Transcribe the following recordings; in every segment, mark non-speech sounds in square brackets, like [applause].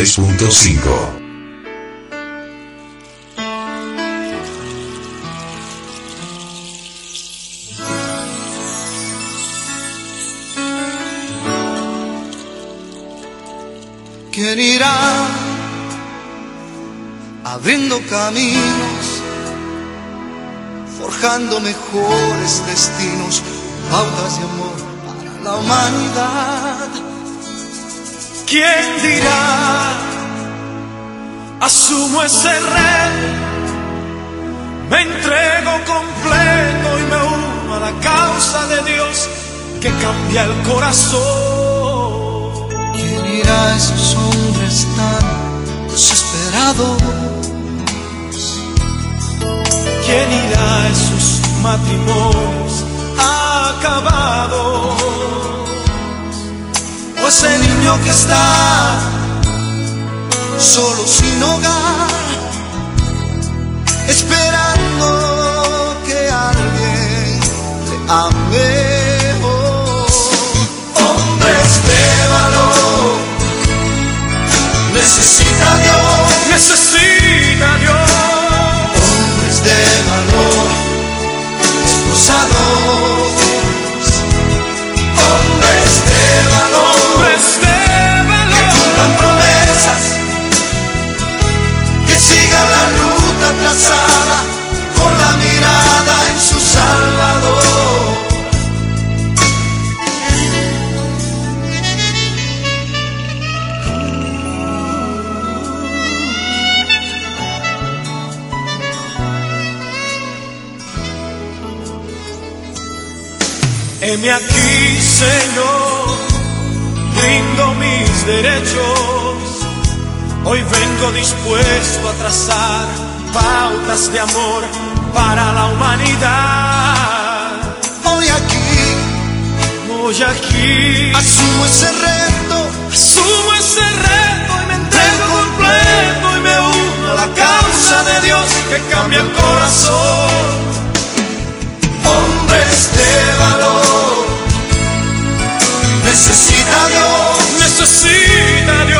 96.5. ¿Quién irá abriendo caminos, forjando mejores destinos, pautas de amor para la humanidad? ¿Quién dirá? Asumo ese reto, me entrego completo y me uno a la causa de Dios que cambia el corazón. ¿Quién irá a esos hombres tan desesperados? ¿Quién irá a esos matrimonios acabados? Ese niño que está solo sin hogar, esperando que alguien le ame. Hombres de valor, necesita Dios, necesita Dios. Señor, brindo mis derechos. Hoy vengo dispuesto a trazar pautas de amor para la humanidad. Hoy aquí, hoy aquí, asumo ese reto, asumo ese reto y me entrego completo y me uno a la causa de Dios que cambia el corazón hombres de valor. Necesita Dios, necesita Dios.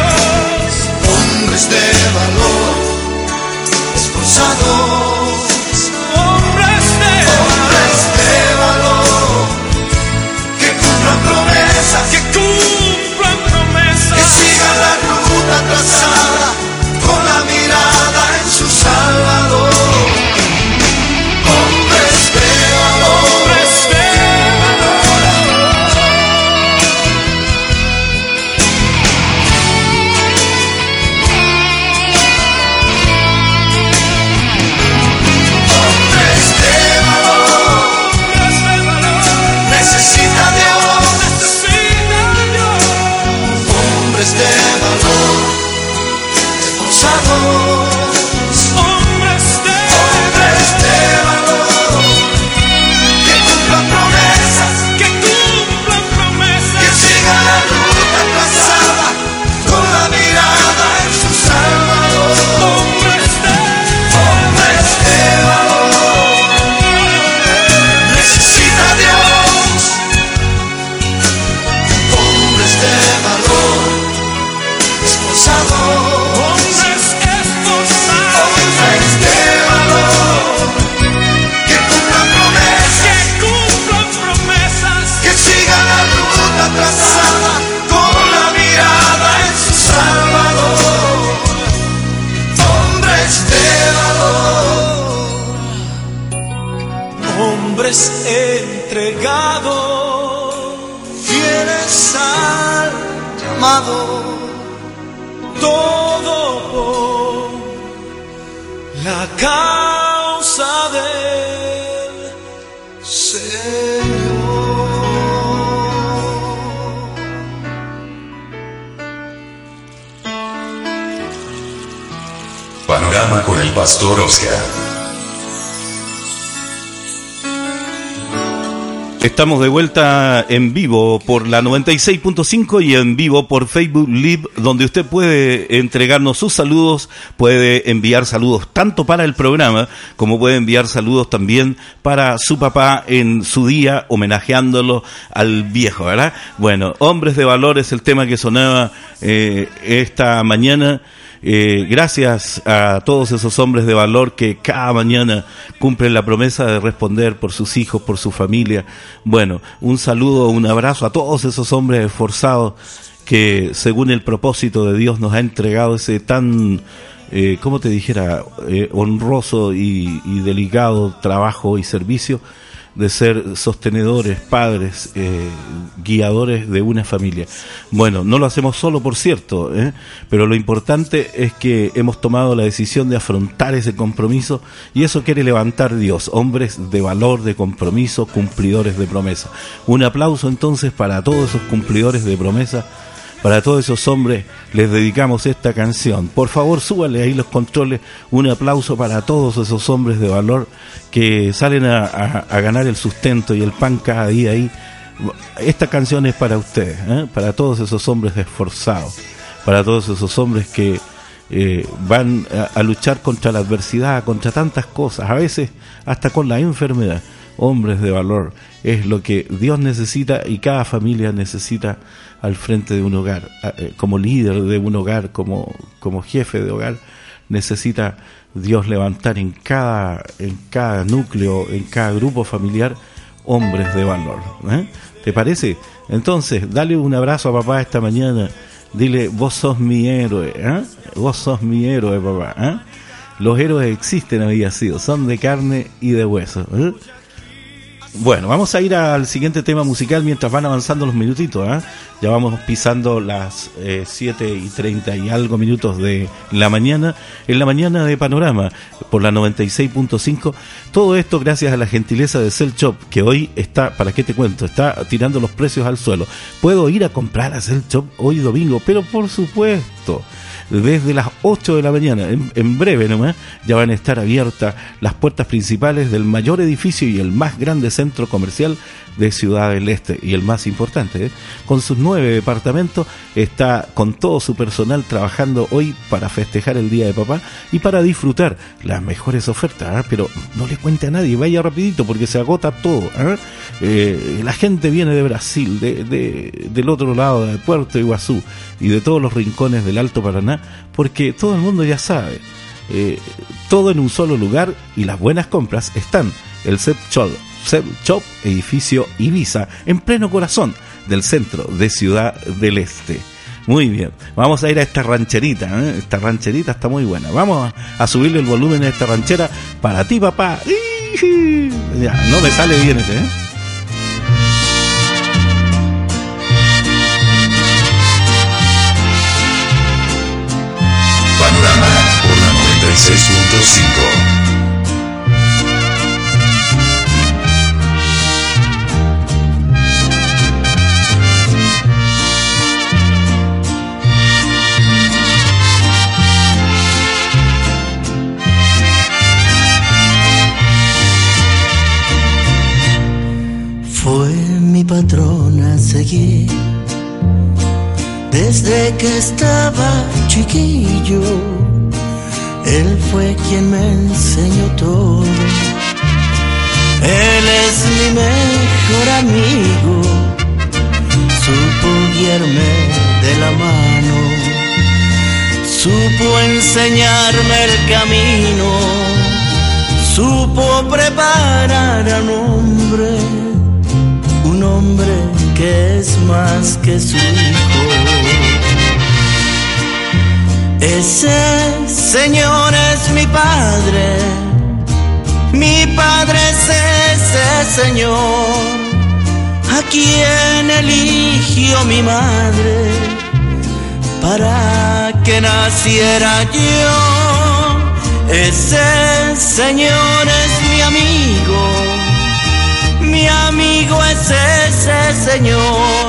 Estamos de vuelta en vivo por la 96.5 y en vivo por Facebook Live, donde usted puede entregarnos sus saludos, puede enviar saludos tanto para el programa como puede enviar saludos también para su papá en su día, homenajeándolo al viejo, ¿verdad? Bueno, hombres de valor es el tema que sonaba eh, esta mañana. Eh, gracias a todos esos hombres de valor que cada mañana cumplen la promesa de responder por sus hijos, por su familia. Bueno, un saludo, un abrazo a todos esos hombres esforzados que según el propósito de Dios nos ha entregado ese tan, eh, ¿cómo te dijera?, eh, honroso y delicado trabajo y servicio de ser sostenedores, padres, eh, guiadores de una familia. Bueno, no lo hacemos solo, por cierto, ¿eh? pero lo importante es que hemos tomado la decisión de afrontar ese compromiso y eso quiere levantar Dios, hombres de valor, de compromiso, cumplidores de promesa. Un aplauso entonces para todos esos cumplidores de promesa para todos esos hombres les dedicamos esta canción. Por favor, súbale ahí los controles. Un aplauso para todos esos hombres de valor que salen a, ganar el sustento y el pan cada día ahí. Esta canción es para ustedes, ¿eh? para todos esos hombres esforzados, para todos esos hombres que eh, van a luchar contra la adversidad, contra tantas cosas, a veces hasta con la enfermedad. Hombres de valor es lo que Dios necesita y cada familia necesita al frente de un hogar, eh, como líder de un hogar, como, como jefe de hogar, necesita Dios levantar en cada, en cada núcleo, en cada grupo familiar, hombres de valor. ¿eh? ¿Te parece? Entonces, dale un abrazo a papá esta mañana. Dile, vos sos mi héroe, ¿eh? vos sos mi héroe, papá. Los héroes existen, había sido, son de carne y de hueso. Bueno, vamos a ir al siguiente tema musical mientras van avanzando los minutitos. ¿eh? Ya vamos pisando las eh, 7 y 30 y algo minutos de la mañana. En la mañana de Panorama, por la 96.5. Todo esto gracias a la gentileza de Cell Shop, que hoy está, ¿para qué te cuento? Está tirando los precios al suelo. Puedo ir a comprar a Cell Shop hoy domingo, pero por supuesto desde las 8 de la mañana. En, breve nomás ya van a estar abiertas las puertas principales del mayor edificio y el más grande centro comercial de Ciudad del Este y el más importante. ¿eh? Con sus nueve departamentos está con todo su personal trabajando hoy para festejar el Día de Papá y para disfrutar las mejores ofertas. ¿eh? Pero no le cuente a nadie, vaya rapidito porque se agota todo. ¿eh? la gente viene de Brasil, de, del otro lado de Puerto Iguazú y de todos los rincones del Alto Paraná porque todo el mundo ya sabe. todo en un solo lugar y las buenas compras están el Set Shop Shop, edificio Ibiza, en pleno corazón del centro de Ciudad del Este. Muy bien, vamos a ir a esta rancherita, ¿eh? esta rancherita está muy buena. Vamos a, subirle el volumen a esta ranchera para ti, papá. No me sale bien este, ¿eh? Panorama por la 96.5. desde que estaba chiquillo. Él fue quien me enseñó todo. Él es mi mejor amigo. Supo guiarme de la mano. Supo enseñarme el camino. Supo preparar a un hombre un hombre que es más que su hijo. Ese Señor es mi Padre, mi Padre es ese Señor, a quien eligió mi madre para que naciera yo. Ese Señor es mi amigo mi amigo es ese Señor,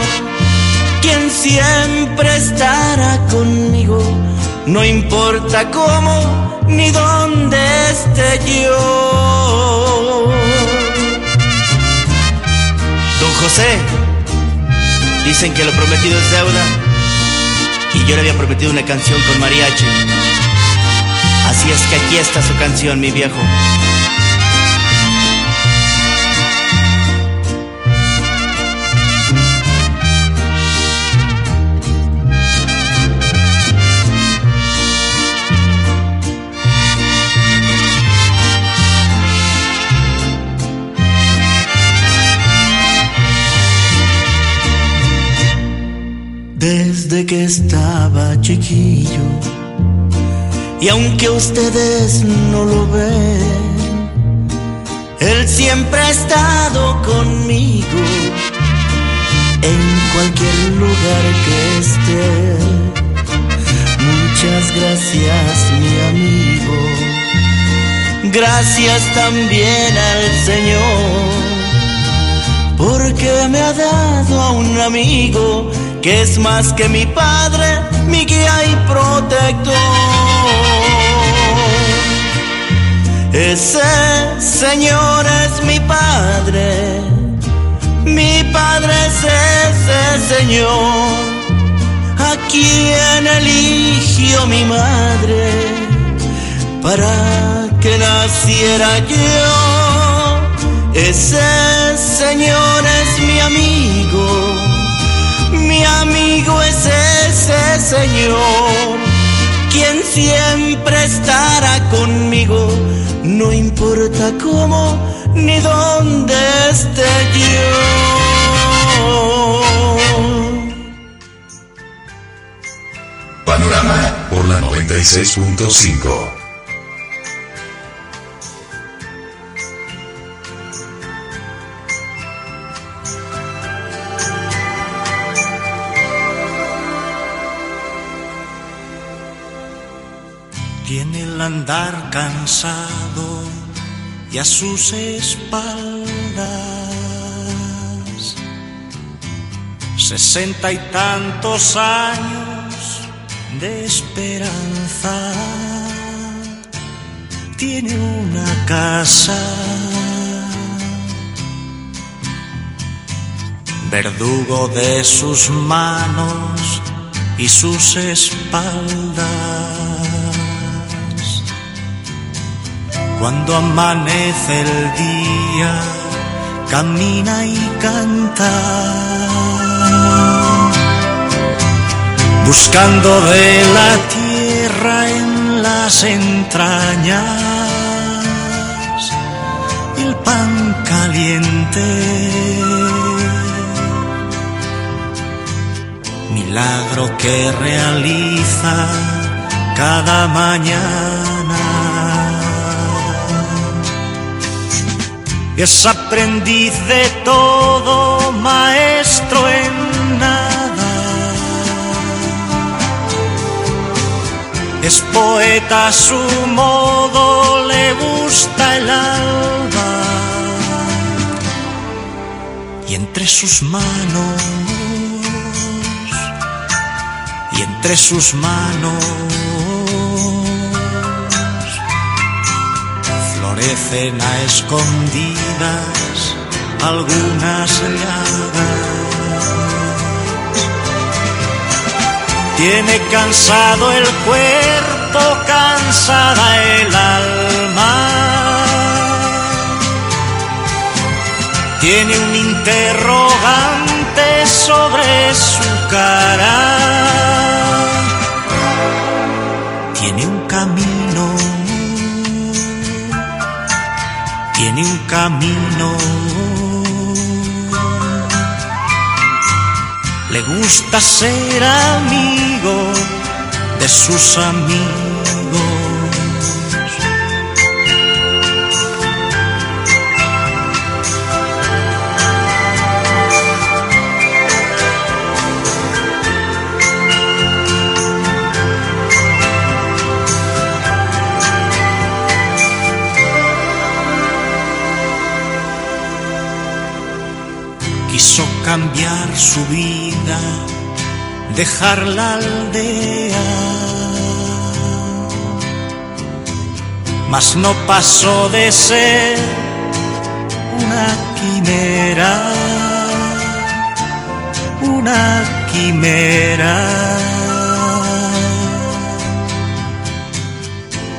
quien siempre estará conmigo, no importa cómo ni dónde esté yo. sé. Dicen que lo prometido es deuda. Y yo le había prometido una canción con mariachi. Así es que aquí está su canción, mi viejo. Que estaba chiquillo. Y aunque ustedes no lo ven, Él siempre ha estado conmigo en cualquier lugar que esté. Muchas gracias, mi amigo. Gracias también al Señor, porque me ha dado a un amigo que es más que mi padre, mi guía y protector. Ese Señor es mi Padre, mi Padre es ese Señor, a quien eligió mi madre para que naciera yo. Ese Señor es mi amigo mi amigo es ese Señor, quien siempre estará conmigo, no importa cómo ni dónde esté yo. Panorama por la 96.5. andar cansado y a sus espaldas sesenta y tantos años de esperanza. Tiene una casa, verdugo de sus manos y sus espaldas. Cuando amanece el día, camina y canta, buscando de la tierra en las entrañas el pan caliente. Milagro que realiza cada mañana es aprendiz de todo, maestro en nada. Es poeta a su modo, le gusta el alba. Y entre sus manos, y entre sus manos florecen a escondidas algunas llagas. Tiene cansado el cuerpo, cansada el alma. Tiene un interrogante sobre su cara. Camino. Le gusta ser amigo de sus amigos. Su vida, dejar la aldea. Mas no pasó de ser una quimera. una quimera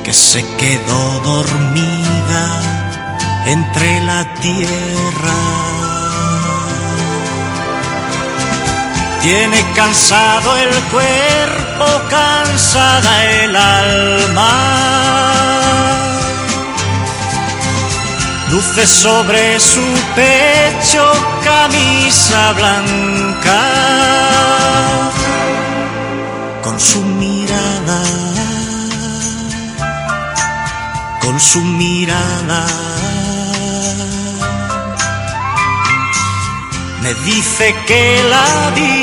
que se quedó dormida entre la tierra. Tiene cansado el cuerpo, cansada el alma luce sobre su pecho camisa blanca, con su mirada, con su mirada. Me dice que la vida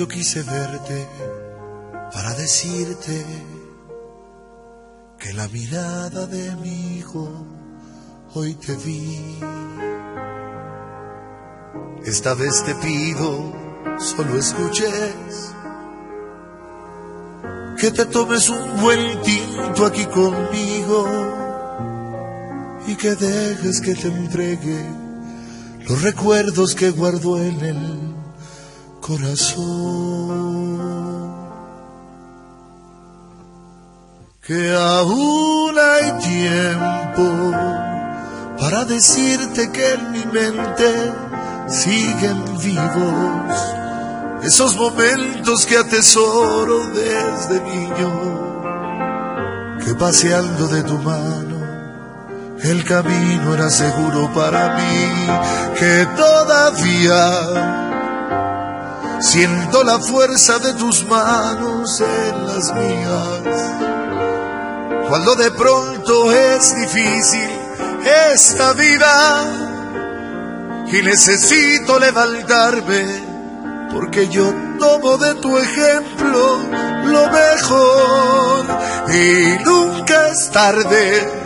yo quise verte para decirte que la mirada de mi hijo hoy te vi. Esta vez te pido, solo escuches, que te tomes un buen tinto aquí conmigo y que dejes que te entregue los recuerdos que guardo en el corazón. Que aún hay tiempo para decirte que en mi mente siguen vivos esos momentos que atesoro desde niño, que paseando de tu mano el camino era seguro para mí, que todavía siento la fuerza de tus manos en las mías. Cuando de pronto es difícil esta vida y necesito levantarme, porque yo tomo de tu ejemplo lo mejor y nunca es tarde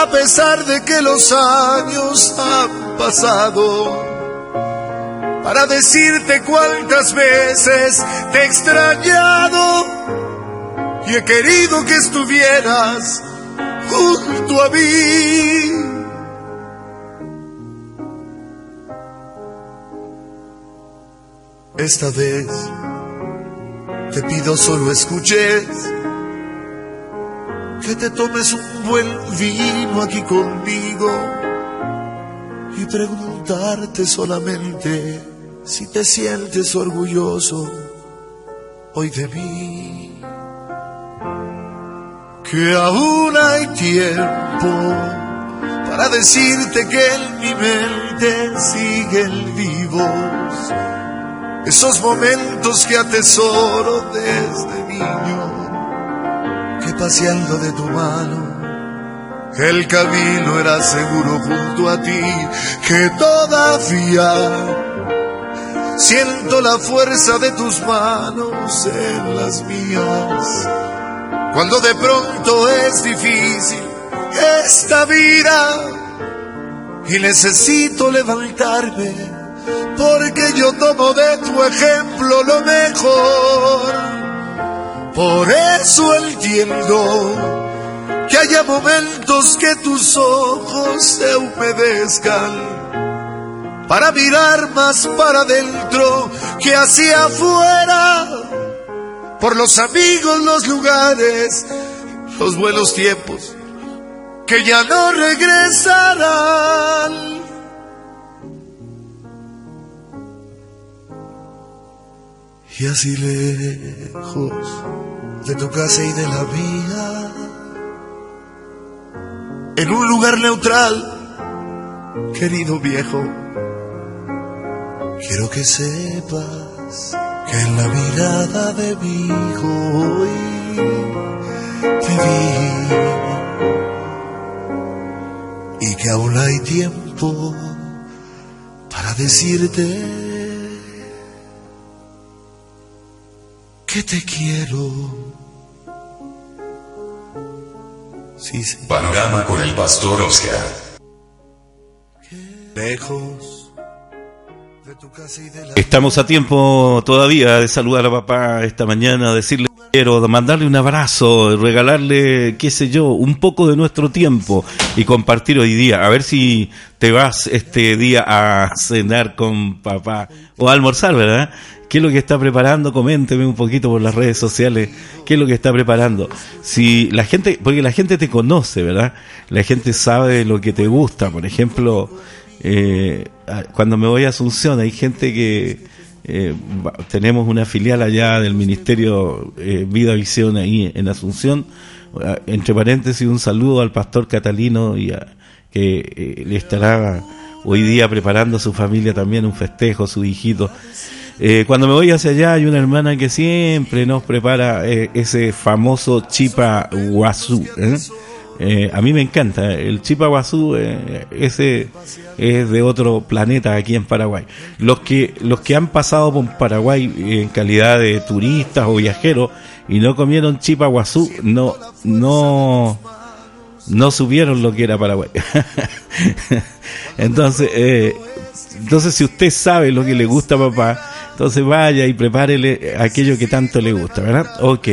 a pesar de que los años han pasado, para decirte cuántas veces te he extrañado y he querido que estuvieras junto a mí. Esta vez te pido solo escuches que te tomes un buen vino aquí conmigo y preguntarte solamente si te sientes orgulloso hoy de mí. Que aún hay tiempo para decirte que en mi mente siguen vivos esos momentos que atesoro desde niño paseando de tu mano. El camino era seguro junto a ti, que todavía siento la fuerza de tus manos en las mías. Cuando de pronto es difícil esta vida y necesito levantarme, porque yo tomo de tu ejemplo lo mejor por eso entiendo que haya momentos que tus ojos se humedezcan para mirar más para adentro que hacia afuera, por los amigos, los lugares, los buenos tiempos que ya no regresarán. Y así lejos de tu casa y de la mía, en un lugar neutral, querido viejo. Quiero que sepas que en la mirada de mi hijo hoy te vi y que aún hay tiempo para decirte que te quiero. Sí, sí. Panorama con el pastor Oscar. Lejos Estamos a tiempo todavía de saludar a papá esta mañana, decirle quiero, mandarle un abrazo, regalarle, qué sé yo, un poco de nuestro tiempo y compartir hoy día. A ver si te vas este día a cenar con papá o a almorzar, ¿verdad? ¿Qué es lo que está preparando? Coménteme un poquito por las redes sociales. ¿Qué es lo que está preparando? Si la gente, porque la gente te conoce, ¿verdad? La gente sabe lo que te gusta. Por ejemplo, eh, cuando me voy a Asunción, hay gente que eh, tenemos una filial allá del Ministerio eh, Vida Visión ahí en Asunción. Ah, Entre paréntesis, un saludo al pastor Catalino y a, que eh, le estará hoy día preparando a su familia también un festejo, su hijito. Eh, cuando me voy hacia allá hay una hermana que siempre nos prepara eh, ese famoso chipa guazú. Eh, a mí me encanta, el chipa guazú, eh, ese es de otro planeta aquí en Paraguay. Los que, los que han pasado por Paraguay en calidad de turistas o viajeros y no comieron chipa guazú, no, no, no supieron lo que era Paraguay. [laughs] entonces, eh, entonces si usted sabe lo que le gusta a papá, entonces vaya y prepárele aquello que tanto le gusta, ¿verdad? Ok,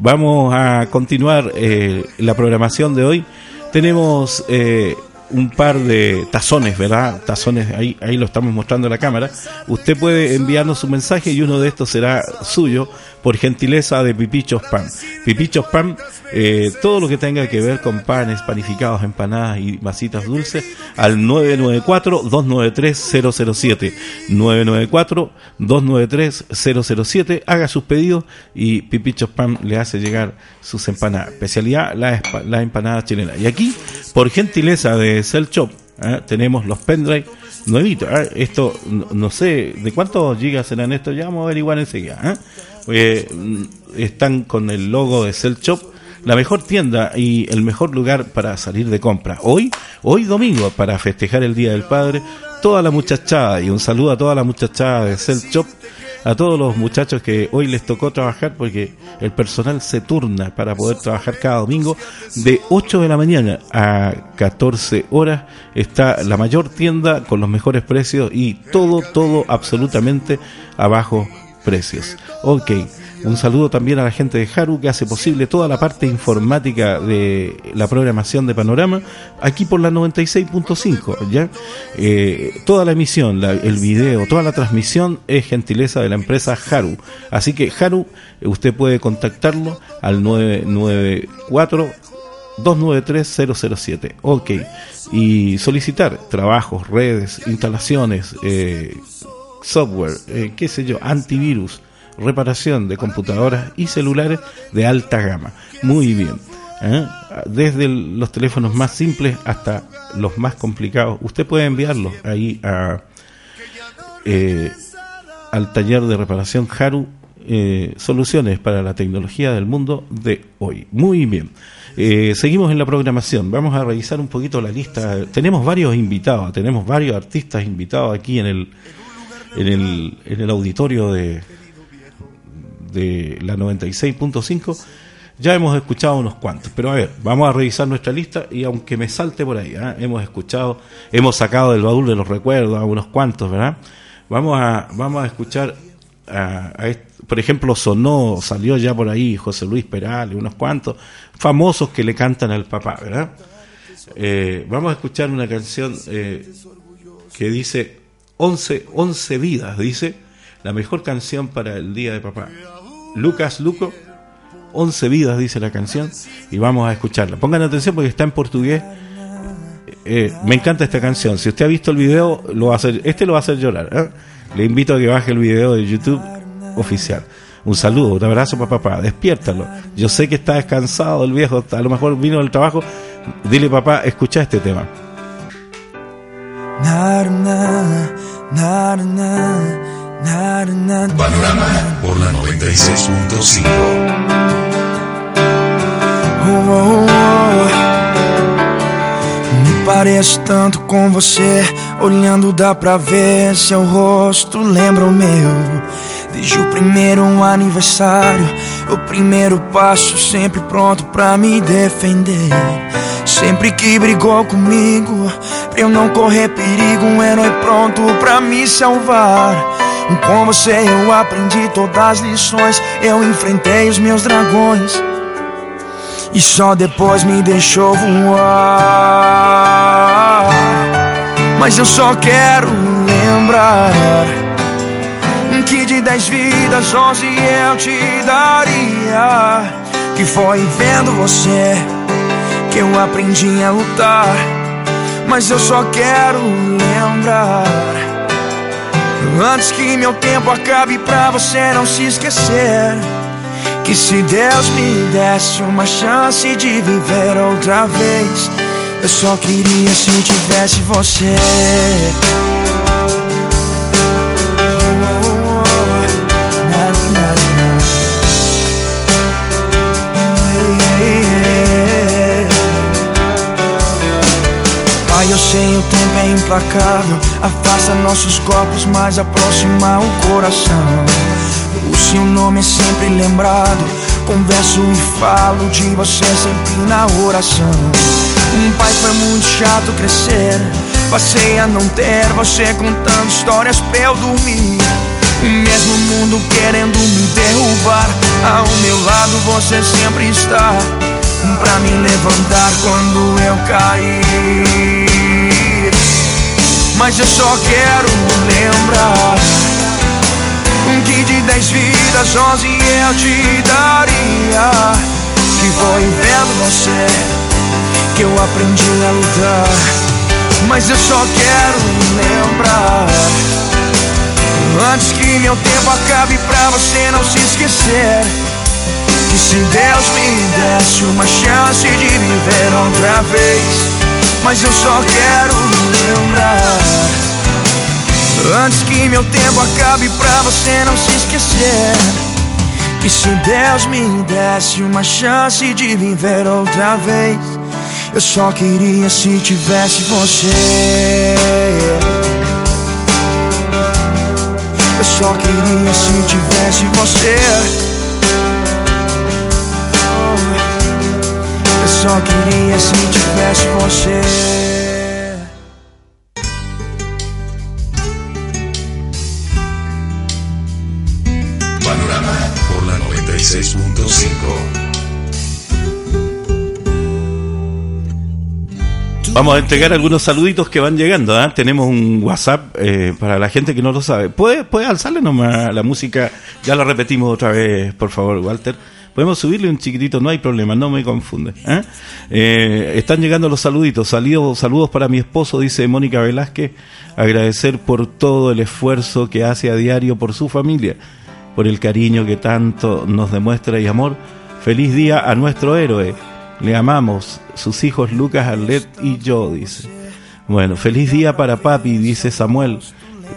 vamos a continuar eh, la programación de hoy. Tenemos eh, un par de tazones, ¿verdad? Tazones, ahí, ahí lo estamos mostrando en la cámara. Usted puede enviarnos su mensaje y uno de estos será suyo por gentileza de Pipichos Pan. Pipichos Pan, eh, todo lo que tenga que ver con panes, panificados, empanadas y masitas dulces al 994-293-007. 994-293-007. Haga sus pedidos y Pipichos Pan le hace llegar sus empanadas. Especialidad, la, empanada chilena. Y aquí, por gentileza de Cell Shop, ¿eh? tenemos los pendrive nuevitos. ¿eh? Esto, no, no sé, ¿de cuántos gigas serán estos? Ya vamos a averiguar enseguida. ¿eh? Eh, mm, están con el logo de Cell Shop, la mejor tienda y el mejor lugar para salir de compra. Hoy, hoy domingo, para festejar el Día del Padre, toda la muchachada y un saludo a toda la muchachada de Cell Shop, a todos los muchachos que hoy les tocó trabajar porque el personal se turna para poder trabajar cada domingo de 8 de la mañana a 14 horas está la mayor tienda con los mejores precios y todo, todo absolutamente a bajos precios. Ok, un saludo también a la gente de Haru que hace posible toda la parte informática de la programación de Panorama aquí por la 96.5, ¿ya? Eh, toda la emisión, la- el video, toda la transmisión es gentileza de la empresa Haru. Así que Haru, eh, usted puede contactarlo al 994 293-007. Ok. Y solicitar trabajos, redes, instalaciones, eh, software, eh, qué sé yo, antivirus, reparación de computadoras y celulares de alta gama. Muy bien. ¿eh? Desde los teléfonos más simples hasta los más complicados. Usted puede enviarlos ahí a, eh, al taller de reparación Haru. eh, soluciones para la tecnología del mundo de hoy. Muy bien. Eh, seguimos en la programación. Vamos a revisar un poquito la lista. Tenemos varios invitados, tenemos varios artistas invitados aquí en el, en el, en el auditorio de, de la 96.5. Ya hemos escuchado unos cuantos, pero a ver, vamos a revisar nuestra lista y aunque me salte por ahí, ¿ah? hemos escuchado, hemos sacado del baúl de los recuerdos a unos cuantos, ¿verdad? Vamos a, vamos a escuchar, a, a por ejemplo, sonó, salió ya por ahí José Luis Perales, unos cuantos famosos que le cantan al papá, ¿verdad? Eh, vamos a escuchar una canción eh, que dice 11, 11 vidas, dice la mejor canción para el día de papá. Lucas Luco, 11 vidas, dice la canción, y vamos a escucharla. Pongan atención porque está en portugués. Eh, me encanta esta canción. Si usted ha visto el video, lo va a hacer, este lo va a hacer llorar. ¿eh? Le invito a que baje el video de YouTube oficial. Un saludo, un abrazo para papá, despiértalo. Yo sé que está descansado el viejo, a lo mejor vino del trabajo. Dile papá, escucha este tema. Panorama por la 96.5. Pareço tanto com você. Olhando dá pra ver seu rosto lembra o meu. Desde o primeiro aniversário, o primeiro passo, sempre pronto pra me defender. Sempre que brigou comigo, pra eu não correr perigo, um herói pronto pra me salvar. Com você eu aprendi todas as lições, eu enfrentei os meus dragões. E só depois me deixou voar. Mas eu só quero lembrar que de dez vidas, onze eu te daria. Que foi vendo você que eu aprendi a lutar. Mas eu só quero lembrar. Antes que meu tempo acabe pra você não se esquecer. Que se Deus me desse uma chance de viver outra vez, eu só queria se tivesse você. Pai, eu sei o tempo é implacável, afasta nossos corpos, mas aproxima o coração. O seu nome é sempre lembrado. Converso e falo de você sempre na oração. Um pai foi muito chato crescer. Passei a não ter você contando histórias pra eu dormir. O mesmo mundo querendo me derrubar. Ao meu lado você sempre está. Pra me levantar quando eu cair. Mas eu só quero lembrar que de dez vidas, onze eu te daria. Que foi vendo você que eu aprendi a lutar. Mas eu só quero lembrar. Antes que meu tempo acabe pra você não se esquecer. Que se Deus me desse uma chance de viver outra vez. Mas eu só quero lembrar. Antes que meu tempo acabe pra você não se esquecer. Que se Deus me desse uma chance de viver outra vez Eu só queria se tivesse você. Eu só queria se tivesse você. Eu só queria se tivesse você A entregar algunos saluditos que van llegando. ¿ah? Tenemos un WhatsApp eh, para la gente que no lo sabe. ¿Puede, puede alzarle nomás la música? Ya la repetimos otra vez, por favor, Walter. Podemos subirle un chiquitito, no hay problema, no me confunde. ¿eh? Eh, están llegando los saluditos. Saludos, saludos para mi esposo, dice Mónica Velázquez. Agradecer por todo el esfuerzo que hace a diario por su familia, por el cariño que tanto nos demuestra y amor. Feliz día a nuestro héroe. Le amamos, sus hijos Lucas, Arlet y yo, dice. Bueno, feliz día para papi, dice Samuel.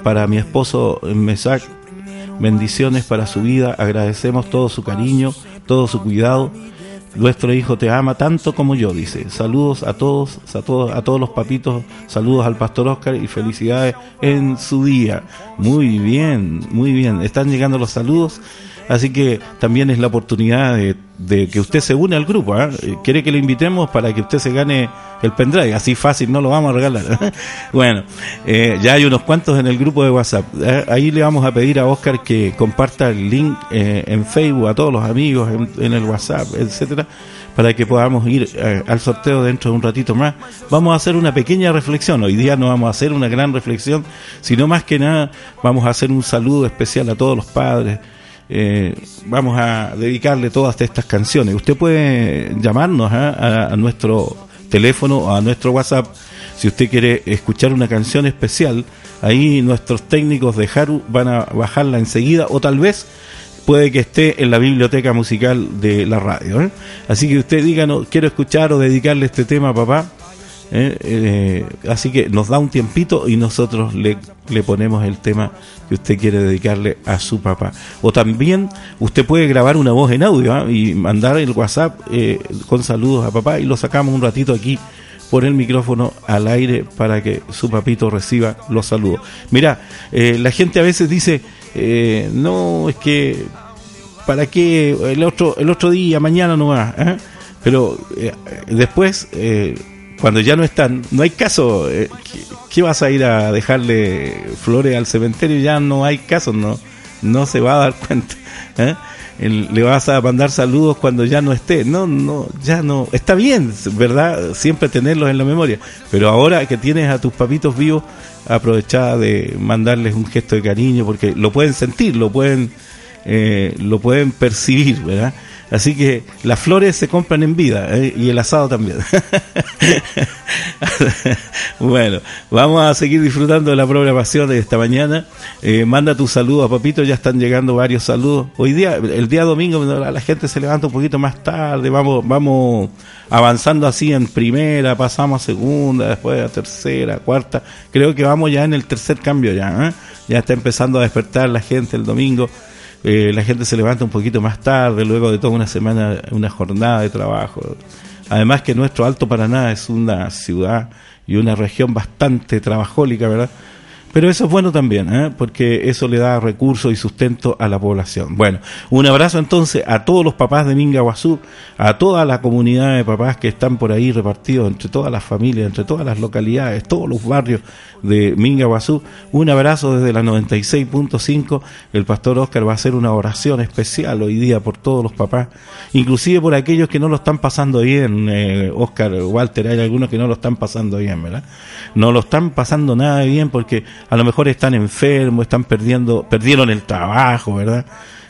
Para mi esposo Mesac, bendiciones para su vida. Agradecemos todo su cariño, todo su cuidado. Nuestro hijo te ama tanto como yo, dice. Saludos a todos, a todos, a todos los papitos. Saludos al pastor Oscar y felicidades en su día. Muy bien, muy bien. Están llegando los saludos. Así que también es la oportunidad de, que usted se une al grupo. Eh, Quiere que le invitemos para que usted se gane el pendrive. Así fácil, no lo vamos a regalar. [laughs] bueno, eh, ya hay unos cuantos en el grupo de WhatsApp. Eh, Ahí le vamos a pedir a Oscar que comparta el link eh, en Facebook a todos los amigos, en, en el WhatsApp, etcétera para que podamos ir eh, al sorteo dentro de un ratito más. Vamos a hacer una pequeña reflexión. Hoy día no vamos a hacer una gran reflexión, sino más que nada vamos a hacer un saludo especial a todos los padres, eh, vamos a dedicarle todas estas canciones. Usted puede llamarnos ¿ah? a, nuestro teléfono a nuestro WhatsApp si usted quiere escuchar una canción especial. Ahí nuestros técnicos de Haru van a bajarla enseguida o tal vez puede que esté en la biblioteca musical de la radio. ¿eh? Así que usted díganos, quiero escuchar o dedicarle este tema papá. ¿Eh? Eh, así que nos da un tiempito y nosotros le, le ponemos el tema que usted quiere dedicarle a su papá. O también usted puede grabar una voz en audio ¿ah? y mandar el WhatsApp eh, con saludos a papá y lo sacamos un ratito aquí por el micrófono al aire para que su papito reciba los saludos. Mira, la gente a veces dice, no, es que, ¿para qué? El otro, el otro día, mañana no. ¿eh? Pero después, cuando ya no están, no hay caso. eh, ¿qué, vas a ir a dejarle flores al cementerio? Ya no hay caso, no, no se va a dar [laughs] cuenta. ¿eh? Le vas a mandar saludos cuando ya no esté. No, no, ya no. Está bien, ¿verdad? Siempre tenerlos en la memoria. Pero ahora que tienes a tus papitos vivos, aprovecha de mandarles un gesto de cariño porque lo pueden sentir, lo pueden, eh, lo pueden percibir, ¿verdad? Así que las flores se compran en vida ¿eh? y el asado también. [laughs] bueno, vamos a seguir disfrutando de la programación de esta mañana. Eh, manda tus saludos, papito, ya están llegando varios saludos. Hoy día, el día domingo, la gente se levanta un poquito más tarde, vamos, vamos avanzando así en primera, pasamos a segunda, después a tercera, cuarta. Creo que vamos ya en el tercer cambio ya, ¿eh? ya está empezando a despertar la gente el domingo. Eh, la gente se levanta un poquito más tarde, luego de toda una semana, una jornada de trabajo. Además que nuestro Alto Paraná es una ciudad y una región bastante trabajólica, ¿verdad? Pero eso es bueno también, ¿eh? porque eso le da recursos y sustento a la población. Bueno, un abrazo entonces a todos los papás de Mingaguazú, a toda la comunidad de papás que están por ahí repartidos entre todas las familias, entre todas las localidades, todos los barrios de Mingaguazú. Un abrazo desde la 96.5. El pastor Oscar va a hacer una oración especial hoy día por todos los papás, inclusive por aquellos que no lo están pasando bien. Eh, Oscar, Walter, hay algunos que no lo están pasando bien, ¿verdad? No lo están pasando nada bien porque a lo mejor están enfermos, están perdiendo, perdieron el trabajo, ¿verdad?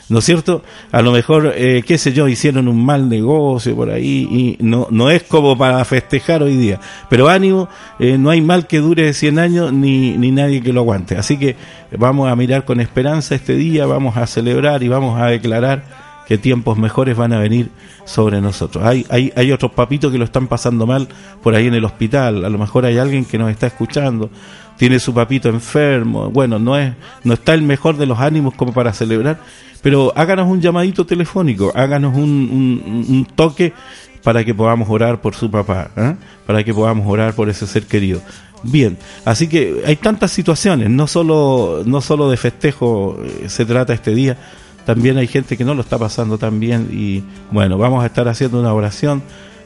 ¿No es cierto? A lo mejor, eh, qué sé yo, hicieron un mal negocio por ahí y no, no es como para festejar hoy día. Pero ánimo, eh, no hay mal que dure 100 años ni, ni nadie que lo aguante. Así que vamos a mirar con esperanza este día, vamos a celebrar y vamos a declarar que tiempos mejores van a venir sobre nosotros. Hay, hay, hay otros papitos que lo están pasando mal por ahí en el hospital. A lo mejor hay alguien que nos está escuchando, tiene su papito enfermo. Bueno, no es, no está el mejor de los ánimos como para celebrar, pero háganos un llamadito telefónico, háganos un, toque para que podamos orar por su papá, ¿eh? para que podamos orar por ese ser querido. Bien, así que hay tantas situaciones, no solo, no solo de festejo eh, se trata este día, también hay gente que no lo está pasando tan bien y bueno, vamos a estar haciendo una oración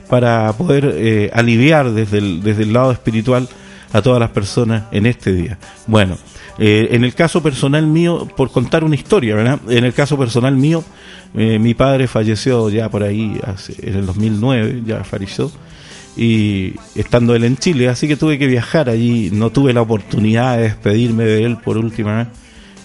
para poder eh, aliviar desde el, desde el lado espiritual a todas las personas en este día. Bueno, eh, en el caso personal mío, por contar una historia, ¿verdad? En el caso personal mío, eh, mi padre falleció ya por ahí en el 2009, ya falleció, y estando él en Chile, así que tuve que viajar allí, no tuve la oportunidad de despedirme de él por última vez.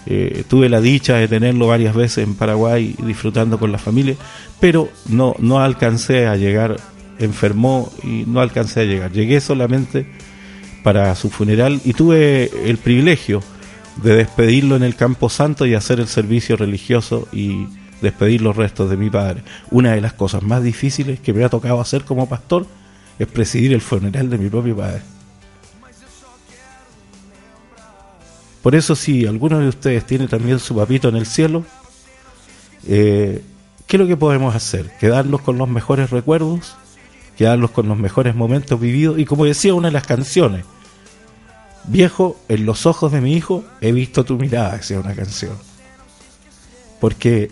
Eh, tuve la dicha de tenerlo varias veces en Paraguay disfrutando con la familia, pero no, no alcancé a llegar, enfermó y no alcancé a llegar. Llegué solamente para su funeral y tuve el privilegio de despedirlo en el Campo Santo y hacer el servicio religioso y despedir los restos de mi padre. Una de las cosas más difíciles que me ha tocado hacer como pastor es presidir el funeral de mi propio padre. Por eso si alguno de ustedes tiene también su papito en el cielo, eh, ¿qué es lo que podemos hacer? Quedarnos con los mejores recuerdos, quedarnos con los mejores momentos vividos y como decía una de las canciones, viejo, en los ojos de mi hijo he visto tu mirada, decía una canción. Porque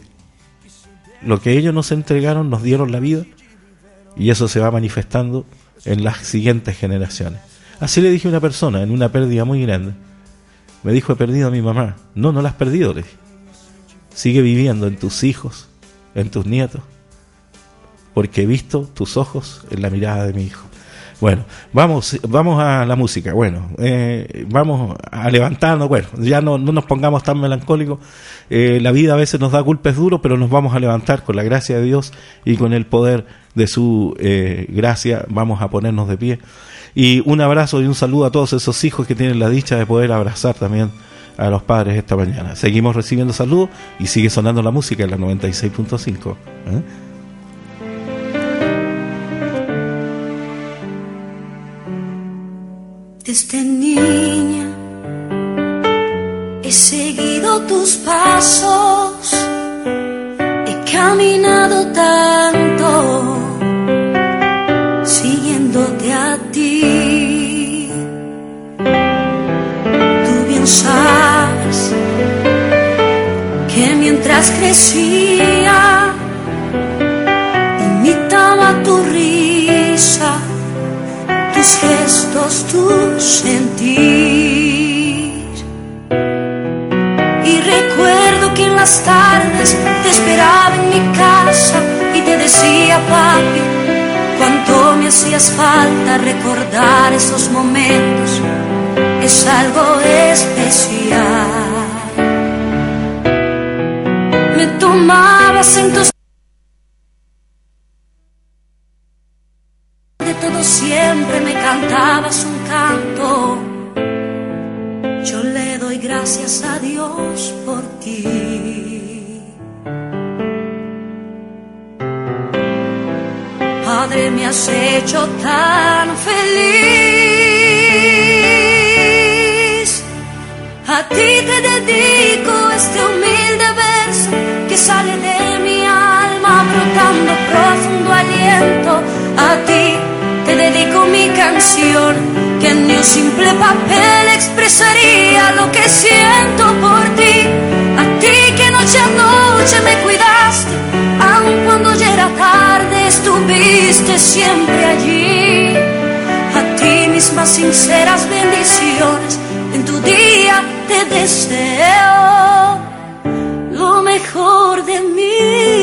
lo que ellos nos entregaron nos dieron la vida y eso se va manifestando en las siguientes generaciones. Así le dije a una persona en una pérdida muy grande. Me dijo, he perdido a mi mamá. No, no la has perdido, le. Sigue viviendo en tus hijos, en tus nietos, porque he visto tus ojos en la mirada de mi hijo. Bueno, vamos, vamos a la música. Bueno, eh, vamos a levantarnos. Bueno, ya no, no nos pongamos tan melancólicos. Eh, la vida a veces nos da golpes duros, pero nos vamos a levantar con la gracia de Dios y con el poder de su eh, gracia. Vamos a ponernos de pie. Y un abrazo y un saludo a todos esos hijos que tienen la dicha de poder abrazar también a los padres esta mañana. Seguimos recibiendo saludos y sigue sonando la música en la 96.5. Desde niña he seguido tus pasos, he caminado tanto siguiéndote a ti. Tú bien sabes que mientras crecía imitaba tu risa tus gestos, tu sentir. Y recuerdo que en las tardes te esperaba en mi casa y te decía, papi, cuánto me hacías falta recordar esos momentos. Es algo especial. Me tomabas en tus gracias a Dios por ti. Padre, me has hecho tan feliz. A ti te dedico este humilde verso que sale de mi alma brotando profundo aliento. A ti te dedico mi canción, que en mi simple papel expresaría lo que siento por ti. A ti que noche a noche me cuidaste, aun cuando ya era tarde estuviste siempre allí. A ti mis más sinceras bendiciones, en tu día te deseo lo mejor de mí.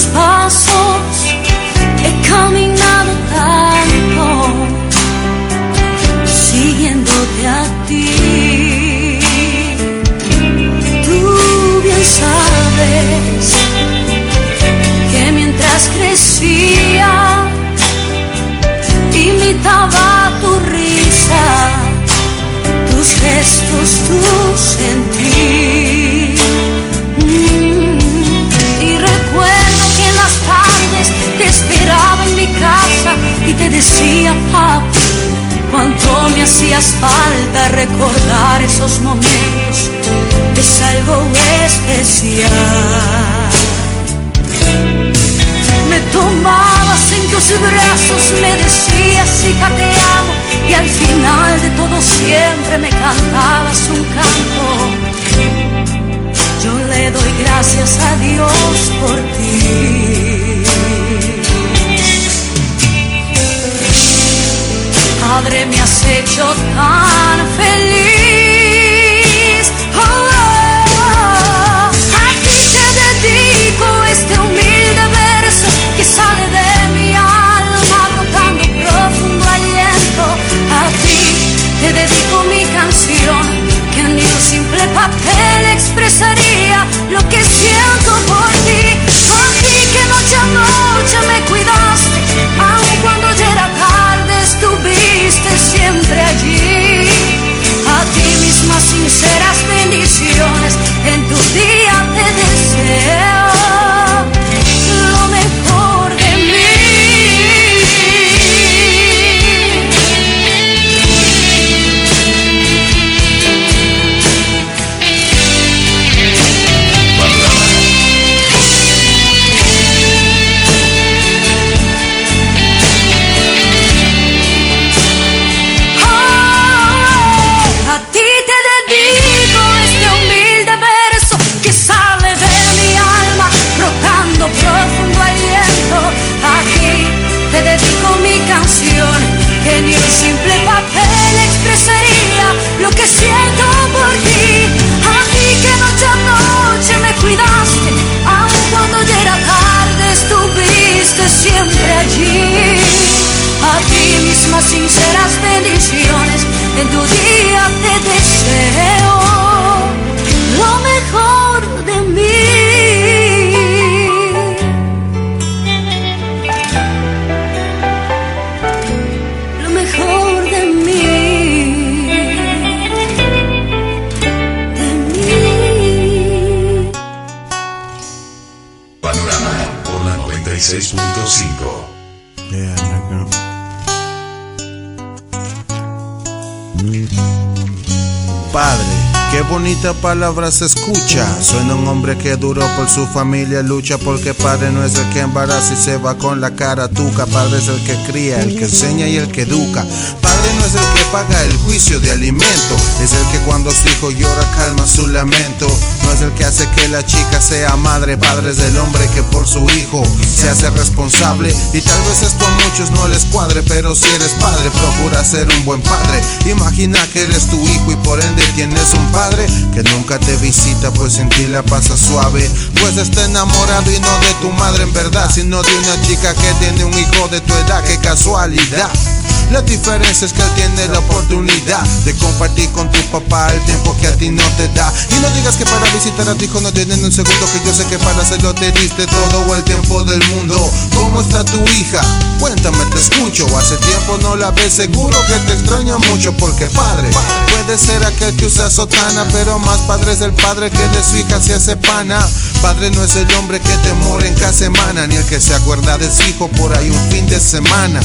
Tus pasos, he caminado tanto, siguiéndote a ti. Tú bien sabes que mientras crecía, imitaba tu risa tus gestos, tu sentir. Me hacías falta recordar esos momentos. Es algo especial. Me tomabas en tus brazos, me decías hija te amo y al final de todo siempre me cantabas un canto. Yo le doy gracias a Dios por ti. Padre, me has hecho tan feliz. Oh, oh, oh. A ti te dedico este 孤独的 bonita palabra se escucha. Suena un hombre que duró por su familia, lucha porque padre no es el que embaraza y se va con la cara tuca. Padre es el que cría, el que enseña y el que educa. Es el que paga el juicio de alimento, es el que cuando su hijo llora calma su lamento. No es el que hace que la chica sea madre, padre es el hombre que por su hijo se hace responsable. Y tal vez esto a muchos no les cuadre, pero si eres padre, procura ser un buen padre. Imagina que eres tu hijo y por ende tienes un padre que nunca te visita, pues en ti la pasa suave. Pues está enamorado y no de tu madre en verdad, sino de una chica que tiene un hijo de tu edad, qué casualidad. La diferencia es que él tiene la oportunidad de compartir con tu papá el tiempo que a ti no te da. Y no digas que para visitar a tu hijo no tienen un segundo, que yo sé que para hacerlo te diste todo el tiempo del mundo. ¿Cómo está tu hija? Cuéntame, te escucho. Hace tiempo no la ves, seguro que te extraña mucho porque padre puede ser aquel que usa sotana, pero más padre es el padre que de su hija se hace pana. Padre no es el hombre que te mora en cada semana, ni el que se acuerda de su hijo por ahí un fin de semana.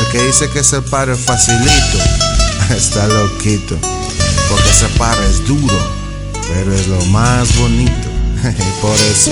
El que dice que ser padre es facilito, [laughs] está loquito. Porque ser padre es duro, pero es lo más bonito. [laughs] Por eso.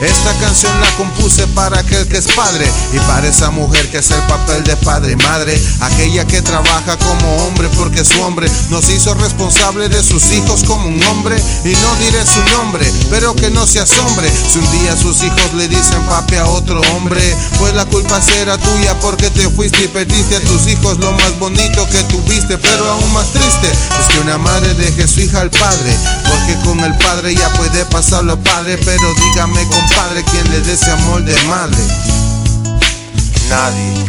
Esta canción la compuse para aquel que es padre y para esa mujer que es el papel de padre y madre, aquella que trabaja como hombre porque su hombre nos hizo responsable de sus hijos como un hombre. Y no diré su nombre, pero que no se asombre si un día sus hijos le dicen papi a otro hombre, pues la culpa será tuya porque te fuiste y perdiste a tus hijos lo más bonito que tuviste, pero aún más triste es que una madre deje su hija al padre, porque con el padre ya puede pasarlo padre, pero dígame compadre, ¿quién le dé ese amor de madre? Nadie.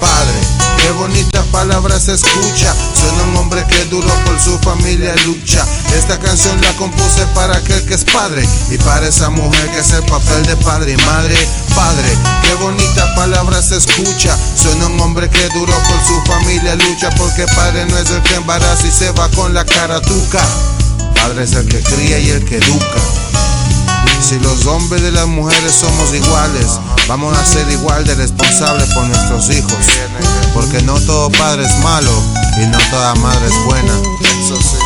Padre, qué bonita palabra se escucha. Suena un hombre que duró por su familia lucha. Esta canción la compuse para aquel que es padre y para esa mujer que es el papel de padre y madre. Padre, qué bonita palabra se escucha. Suena un hombre que duró por su familia lucha porque padre no es el que embaraza y se va con la cara tuca. Padre es el que cría y el que educa. Si los hombres y las mujeres somos iguales, vamos a ser igual de responsables por nuestros hijos. Porque no todo padre es malo y no toda madre es buena. Eso sí.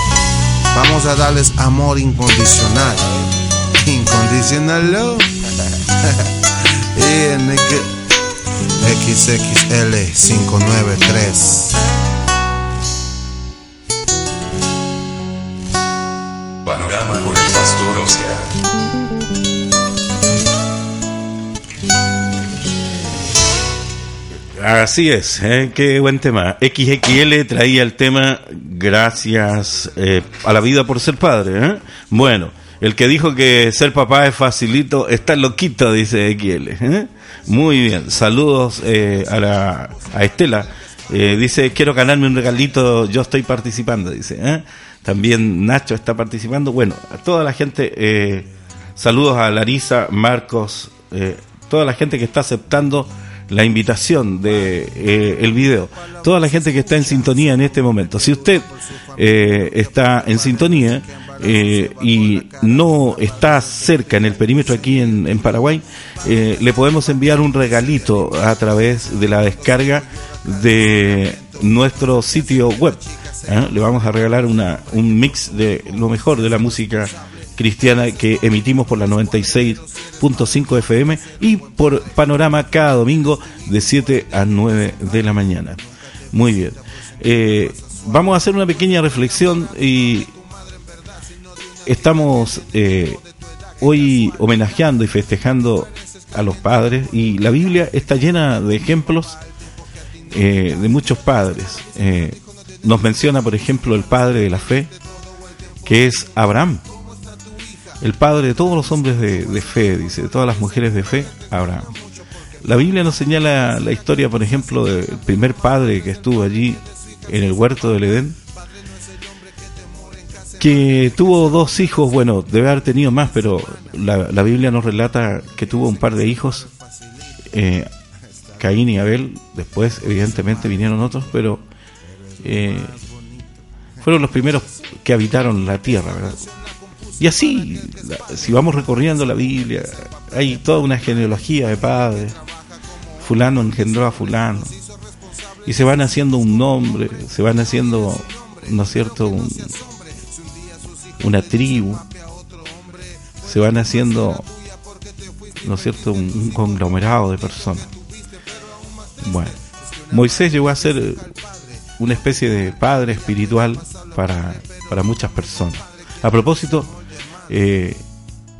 Vamos a darles amor incondicional. Incondicional love. yeah, nigga. XXL 593. Panorama con el pastor Oscar. Así es, ¿eh? qué buen tema. XXL traía el tema gracias eh, a la vida por ser padre. ¿eh? Bueno, el que dijo que ser papá es facilito está loquito, dice XL. Muy bien, saludos a, la, a Estela. Dice, quiero ganarme un regalito, yo estoy participando, dice. También Nacho está participando. Bueno, a toda la gente, saludos a Larisa, Marcos, toda la gente que está aceptando la invitación de eh, el video, toda la gente que está en sintonía en este momento. Si usted eh, está en sintonía eh, y no está cerca en el perímetro aquí en, en Paraguay, eh, le podemos enviar un regalito a través de la descarga de nuestro sitio web. ¿eh? Le vamos a regalar una, un mix de lo mejor de la música cristiana que emitimos por la 96.5 FM y por Panorama cada domingo de 7 a 9 de la mañana. Muy bien. Eh, vamos a hacer una pequeña reflexión y estamos eh, hoy homenajeando y festejando a los padres y la Biblia está llena de ejemplos eh, de muchos padres. Nos menciona, por ejemplo, el padre de la fe, que es Abraham. El padre de todos los hombres de, fe, dice, de todas las mujeres de fe, Abraham. La Biblia nos señala la historia, por ejemplo, del primer padre que estuvo allí en el huerto del Edén, que tuvo dos hijos, bueno, debe haber tenido más, pero la, la Biblia nos relata que tuvo un par de hijos, eh, Caín y Abel, después evidentemente vinieron otros, pero eh, fueron los primeros que habitaron la tierra, ¿verdad? Y así, si vamos recorriendo la Biblia, hay toda una genealogía de padres. Fulano engendró a fulano. Y se van haciendo un nombre, se van haciendo, ¿no es cierto?, una tribu. Se van haciendo, ¿no es cierto?, un, un conglomerado de personas. Bueno, Moisés llegó a ser una especie de padre espiritual para, para muchas personas. A propósito, eh,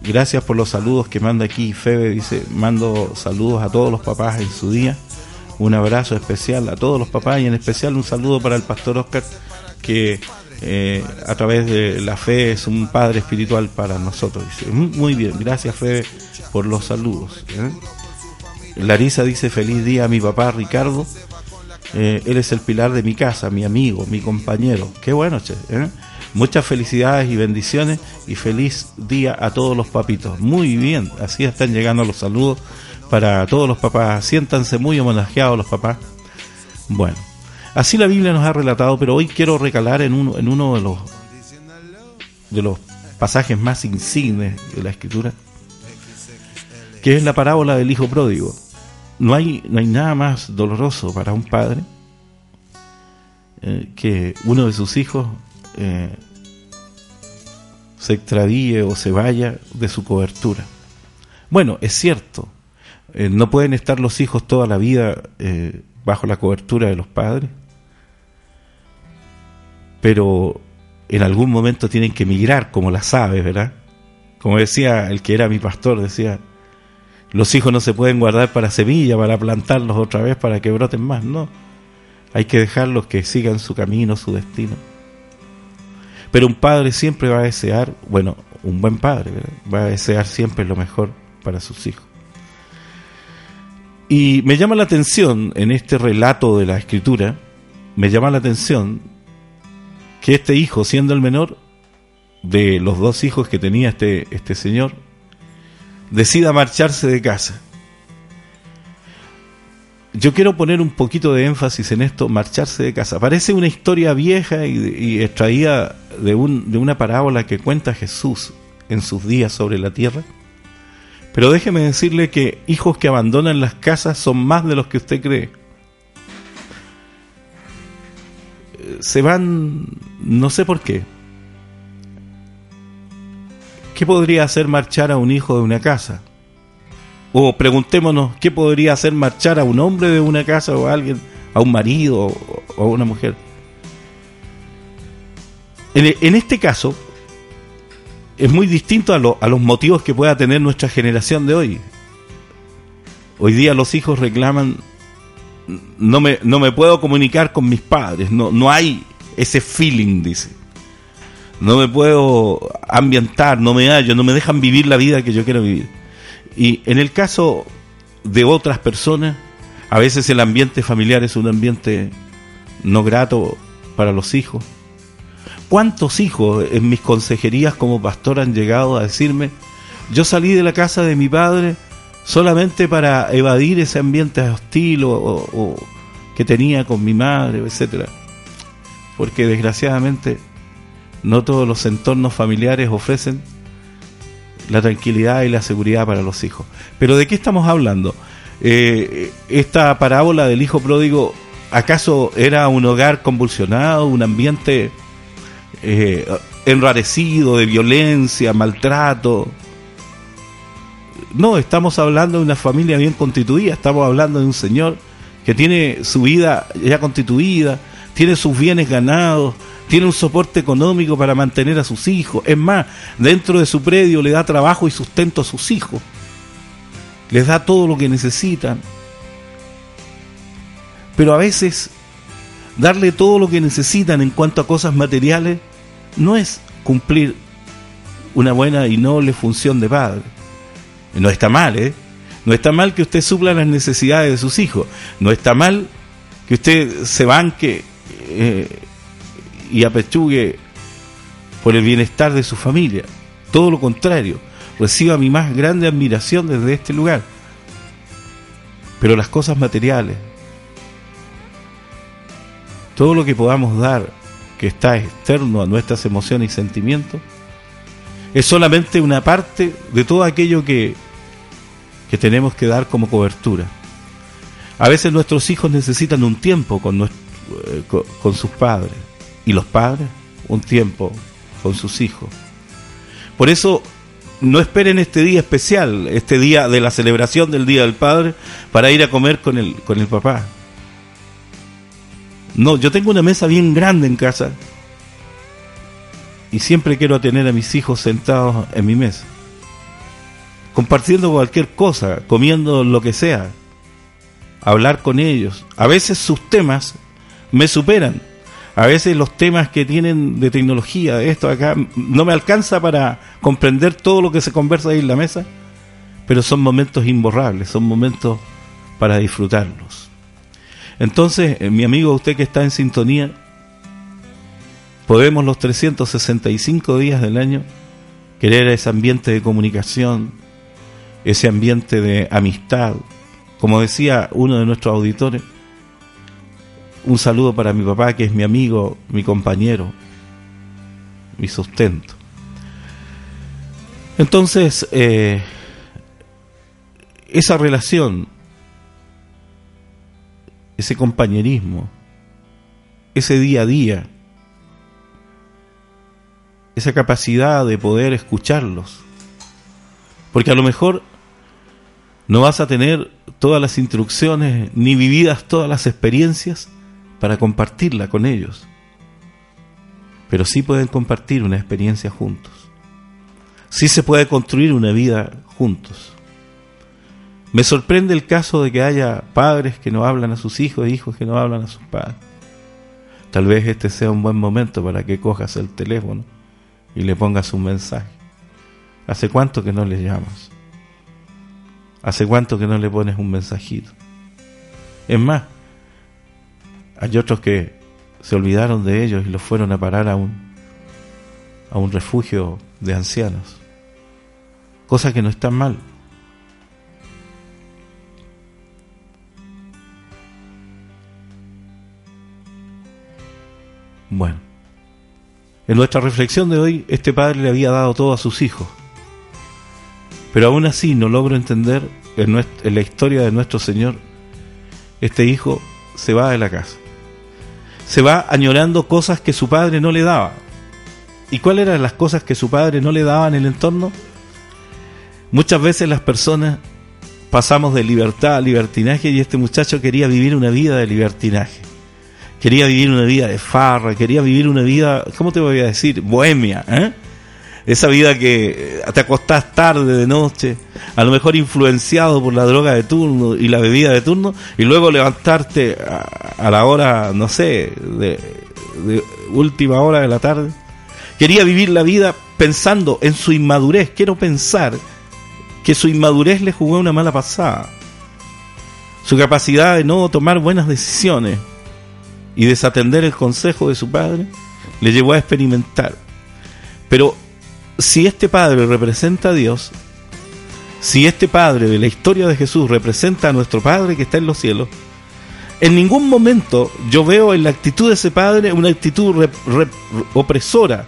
gracias por los saludos que manda aquí Febe, dice, mando saludos a todos los papás en su día, un abrazo especial a todos los papás y en especial un saludo para el pastor Oscar que eh, a través de la fe es un padre espiritual para nosotros. Dice, muy bien, gracias Febe por los saludos. ¿eh? Larisa dice, feliz día a mi papá Ricardo. Eh, él es el pilar de mi casa, mi amigo, mi compañero. Qué bueno, che. ¿eh? Muchas felicidades y bendiciones y feliz día a todos los papitos. Muy bien, así están llegando los saludos para todos los papás. Siéntanse muy homenajeados los papás. Bueno, así la Biblia nos ha relatado, pero hoy quiero recalar en uno, en uno de los de los pasajes más insignes de la escritura, que es la parábola del hijo pródigo. No hay, no hay nada más doloroso para un padre eh, que uno de sus hijos eh, se extravíe o se vaya de su cobertura. Bueno, es cierto, eh, no pueden estar los hijos toda la vida bajo la cobertura de los padres, pero en algún momento tienen que emigrar, como las aves, ¿verdad? Como decía el que era mi pastor, decía, los hijos no se pueden guardar para semilla, para plantarlos otra vez, para que broten más, no. Hay que dejarlos que sigan su camino, su destino. Pero un padre siempre va a desear, bueno, un buen padre, va a desear siempre lo mejor para sus hijos. Y me llama la atención en este relato de la escritura, me llama la atención que este hijo, siendo el menor de los dos hijos que tenía este, este señor, decida marcharse de casa. Yo quiero poner un poquito de énfasis en esto, marcharse de casa. Parece una historia vieja y, extraída de, un, de una parábola que cuenta Jesús en sus días sobre la tierra. Pero déjeme decirle que hijos que abandonan las casas son más de los que usted cree. Se van, no sé por qué. ¿Qué podría hacer marchar a un hijo de una casa? O preguntémonos, ¿qué podría hacer marchar a un hombre de una casa o a alguien, a un marido o, a una mujer? En, en este caso, es muy distinto a, lo, a, los motivos que pueda tener nuestra generación de hoy. Hoy día los hijos reclaman, no me, no me puedo comunicar con mis padres, no, no hay ese feeling, dice. No me puedo ambientar, no me hallo, no me dejan vivir la vida que yo quiero vivir. Y en el caso de otras personas, a veces el ambiente familiar es un ambiente no grato para los hijos. ¿Cuántos hijos en mis consejerías como pastor han llegado a decirme, yo salí de la casa de mi padre solamente para evadir ese ambiente hostil o, o, que tenía con mi madre, etcétera? Porque desgraciadamente no todos los entornos familiares ofrecen la tranquilidad y la seguridad para los hijos. Pero ¿de qué estamos hablando? Eh, esta parábola del hijo pródigo, ¿acaso era un hogar convulsionado, un ambiente eh, enrarecido de violencia, maltrato? No, estamos hablando de una familia bien constituida, estamos hablando de un señor que tiene su vida ya constituida, tiene sus bienes ganados, tiene un soporte económico para mantener a sus hijos. Es más, dentro de su predio le da trabajo y sustento a sus hijos. Les da todo lo que necesitan. Pero a veces darle todo lo que necesitan en cuanto a cosas materiales no es cumplir una buena y noble función de padre. No está mal, ¿eh? No está mal que usted supla las necesidades de sus hijos. No está mal que usted se banque eh, y apechugue por el bienestar de su familia. Todo lo contrario, reciba mi más grande admiración desde este lugar. Pero las cosas materiales, todo lo que podamos dar que está externo a nuestras emociones y sentimientos, es solamente una parte de todo aquello que, que tenemos que dar como cobertura. A veces nuestros hijos necesitan un tiempo con, nuestro, eh, con, con sus padres y los padres un tiempo con sus hijos. Por eso no esperen este día especial, este día de la celebración del Día del Padre, para ir a comer con el, con el papá. No, yo tengo una mesa bien grande en casa y siempre quiero tener a mis hijos sentados en mi mesa, compartiendo cualquier cosa, comiendo lo que sea, hablar con ellos. A veces sus temas me superan. A veces los temas que tienen de tecnología, esto acá, no me alcanza para comprender todo lo que se conversa ahí en la mesa, pero son momentos imborrables, son momentos para disfrutarlos. Entonces, eh, mi amigo, usted que está en sintonía, podemos los 365 días del año querer ese ambiente de comunicación, ese ambiente de amistad. Como decía uno de nuestros auditores, un saludo para mi papá, que es mi amigo, mi compañero, mi sustento. Entonces, eh, esa relación, ese compañerismo, ese día a día, esa capacidad de poder escucharlos, porque a lo mejor no vas a tener todas las instrucciones ni vividas todas las experiencias, para compartirla con ellos. Pero sí pueden compartir una experiencia juntos. Sí se puede construir una vida juntos. Me sorprende el caso de que haya padres que no hablan a sus hijos e hijos que no hablan a sus padres. Tal vez este sea un buen momento para que cojas el teléfono y le pongas un mensaje. ¿Hace cuánto que no le llamas? ¿Hace cuánto que no le pones un mensajito? Es más, hay otros que se olvidaron de ellos y los fueron a parar a un, a un refugio de ancianos. Cosa que no está mal. Bueno, en nuestra reflexión de hoy, este padre le había dado todo a sus hijos. Pero aún así no logro entender en, en la historia de nuestro Señor, este hijo se va de la casa se va añorando cosas que su padre no le daba. ¿Y cuáles eran las cosas que su padre no le daba en el entorno? Muchas veces las personas pasamos de libertad a libertinaje y este muchacho quería vivir una vida de libertinaje. Quería vivir una vida de farra, quería vivir una vida, ¿cómo te voy a decir? Bohemia, ¿eh? Esa vida que te acostás tarde de noche, a lo mejor influenciado por la droga de turno y la bebida de turno, y luego levantarte a, la hora, no sé, de, última hora de la tarde. Quería vivir la vida pensando en su inmadurez. Quiero pensar que su inmadurez le jugó una mala pasada. Su capacidad de no tomar buenas decisiones y desatender el consejo de su padre le llevó a experimentar. Pero si este Padre representa a Dios, si este Padre de la historia de Jesús representa a nuestro Padre que está en los cielos, en ningún momento yo veo en la actitud de ese Padre una actitud opresora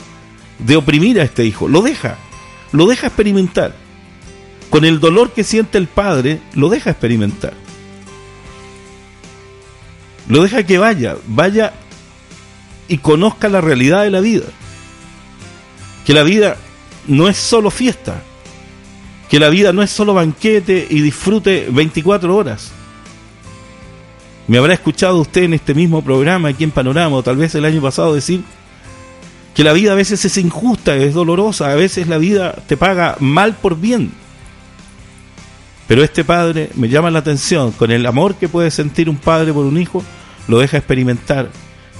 de oprimir a este hijo. Lo deja, lo deja experimentar. Con el dolor que siente el Padre, lo deja experimentar. Lo deja que vaya, vaya y conozca la realidad de la vida. Que la vida no es solo fiesta, que la vida no es solo banquete y disfrute 24 horas. Me habrá escuchado usted en este mismo programa, aquí en Panorama, o tal vez el año pasado, decir que la vida a veces es injusta, es dolorosa, a veces la vida te paga mal por bien. Pero este padre me llama la atención, con el amor que puede sentir un padre por un hijo, lo deja experimentar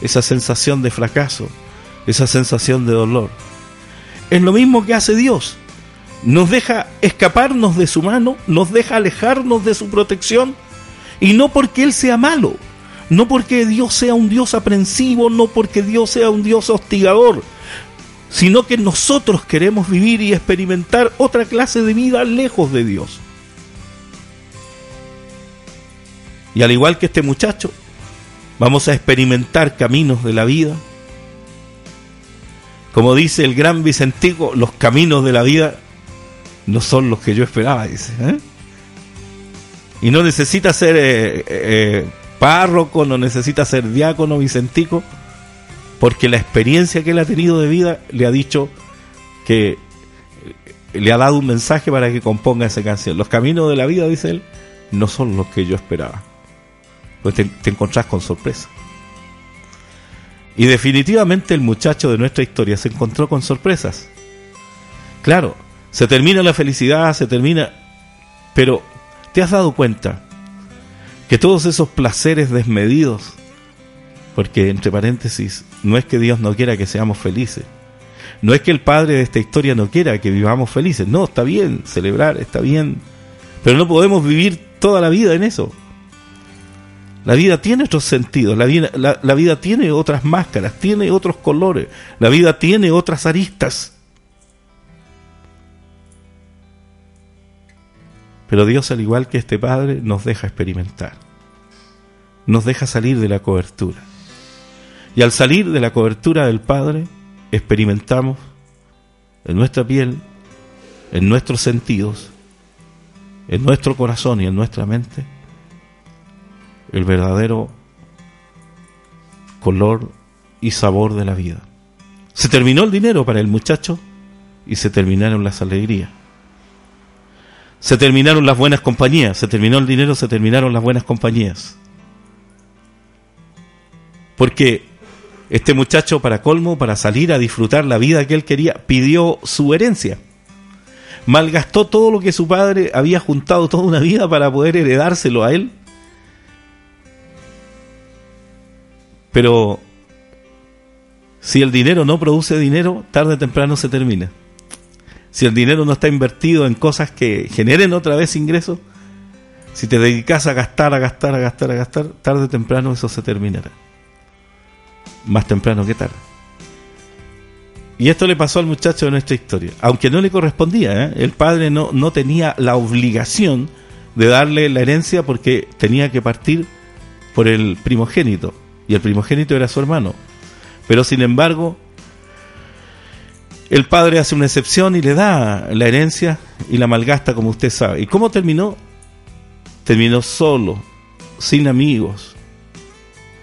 esa sensación de fracaso, esa sensación de dolor es lo mismo que hace Dios. Nos deja escaparnos de su mano, nos deja alejarnos de su protección, y no porque Él sea malo, no porque Dios sea un Dios aprensivo, no porque Dios sea un Dios hostigador, sino que nosotros queremos vivir y experimentar otra clase de vida lejos de Dios. Y al igual que este muchacho, vamos a experimentar caminos de la vida Como dice el gran Vicentico, los caminos de la vida no son los que yo esperaba, dice. ¿eh? Y no necesita ser eh, eh, párroco, no necesita ser diácono, Vicentico, porque la experiencia que él ha tenido de vida le ha dicho que le ha dado un mensaje para que componga esa canción. Los caminos de la vida, dice él, no son los que yo esperaba. Pues te, te encontrás con sorpresa. Y definitivamente el muchacho de nuestra historia se encontró con sorpresas. Claro, se termina la felicidad, se termina... Pero, ¿te has dado cuenta que todos esos placeres desmedidos, porque entre paréntesis, no es que Dios no quiera que seamos felices, no es que el padre de esta historia no quiera que vivamos felices, no, está bien celebrar, está bien, pero no podemos vivir toda la vida en eso. La vida tiene otros sentidos, la vida, la, vida tiene otras máscaras, tiene otros colores, la vida tiene otras aristas. Pero Dios, al igual que este Padre, nos deja experimentar, nos deja salir de la cobertura. Y al salir de la cobertura del Padre, experimentamos en nuestra piel, en nuestros sentidos, en nuestro corazón y en nuestra mente, el verdadero color y sabor de la vida. Se terminó el dinero para el muchacho y se terminaron las alegrías. Se terminaron las buenas compañías, se terminó el dinero, se terminaron las buenas compañías. Porque este muchacho, para colmo, para salir a disfrutar la vida que él quería, pidió su herencia. Malgastó todo lo que su padre había juntado toda una vida para poder heredárselo a él. Pero si el dinero no produce dinero, tarde o temprano se termina. Si el dinero no está invertido en cosas que generen otra vez ingresos, si te dedicas a gastar, a gastar, a gastar, a gastar, tarde o temprano eso se terminará. Más temprano que tarde. Y esto le pasó al muchacho de nuestra historia. Aunque no le correspondía, ¿eh? el padre no, no tenía la obligación de darle la herencia porque tenía que partir por el primogénito. Y el primogénito era su hermano. Pero sin embargo, el padre hace una excepción y le da la herencia y la malgasta como usted sabe. ¿Y cómo terminó? Terminó solo, sin amigos,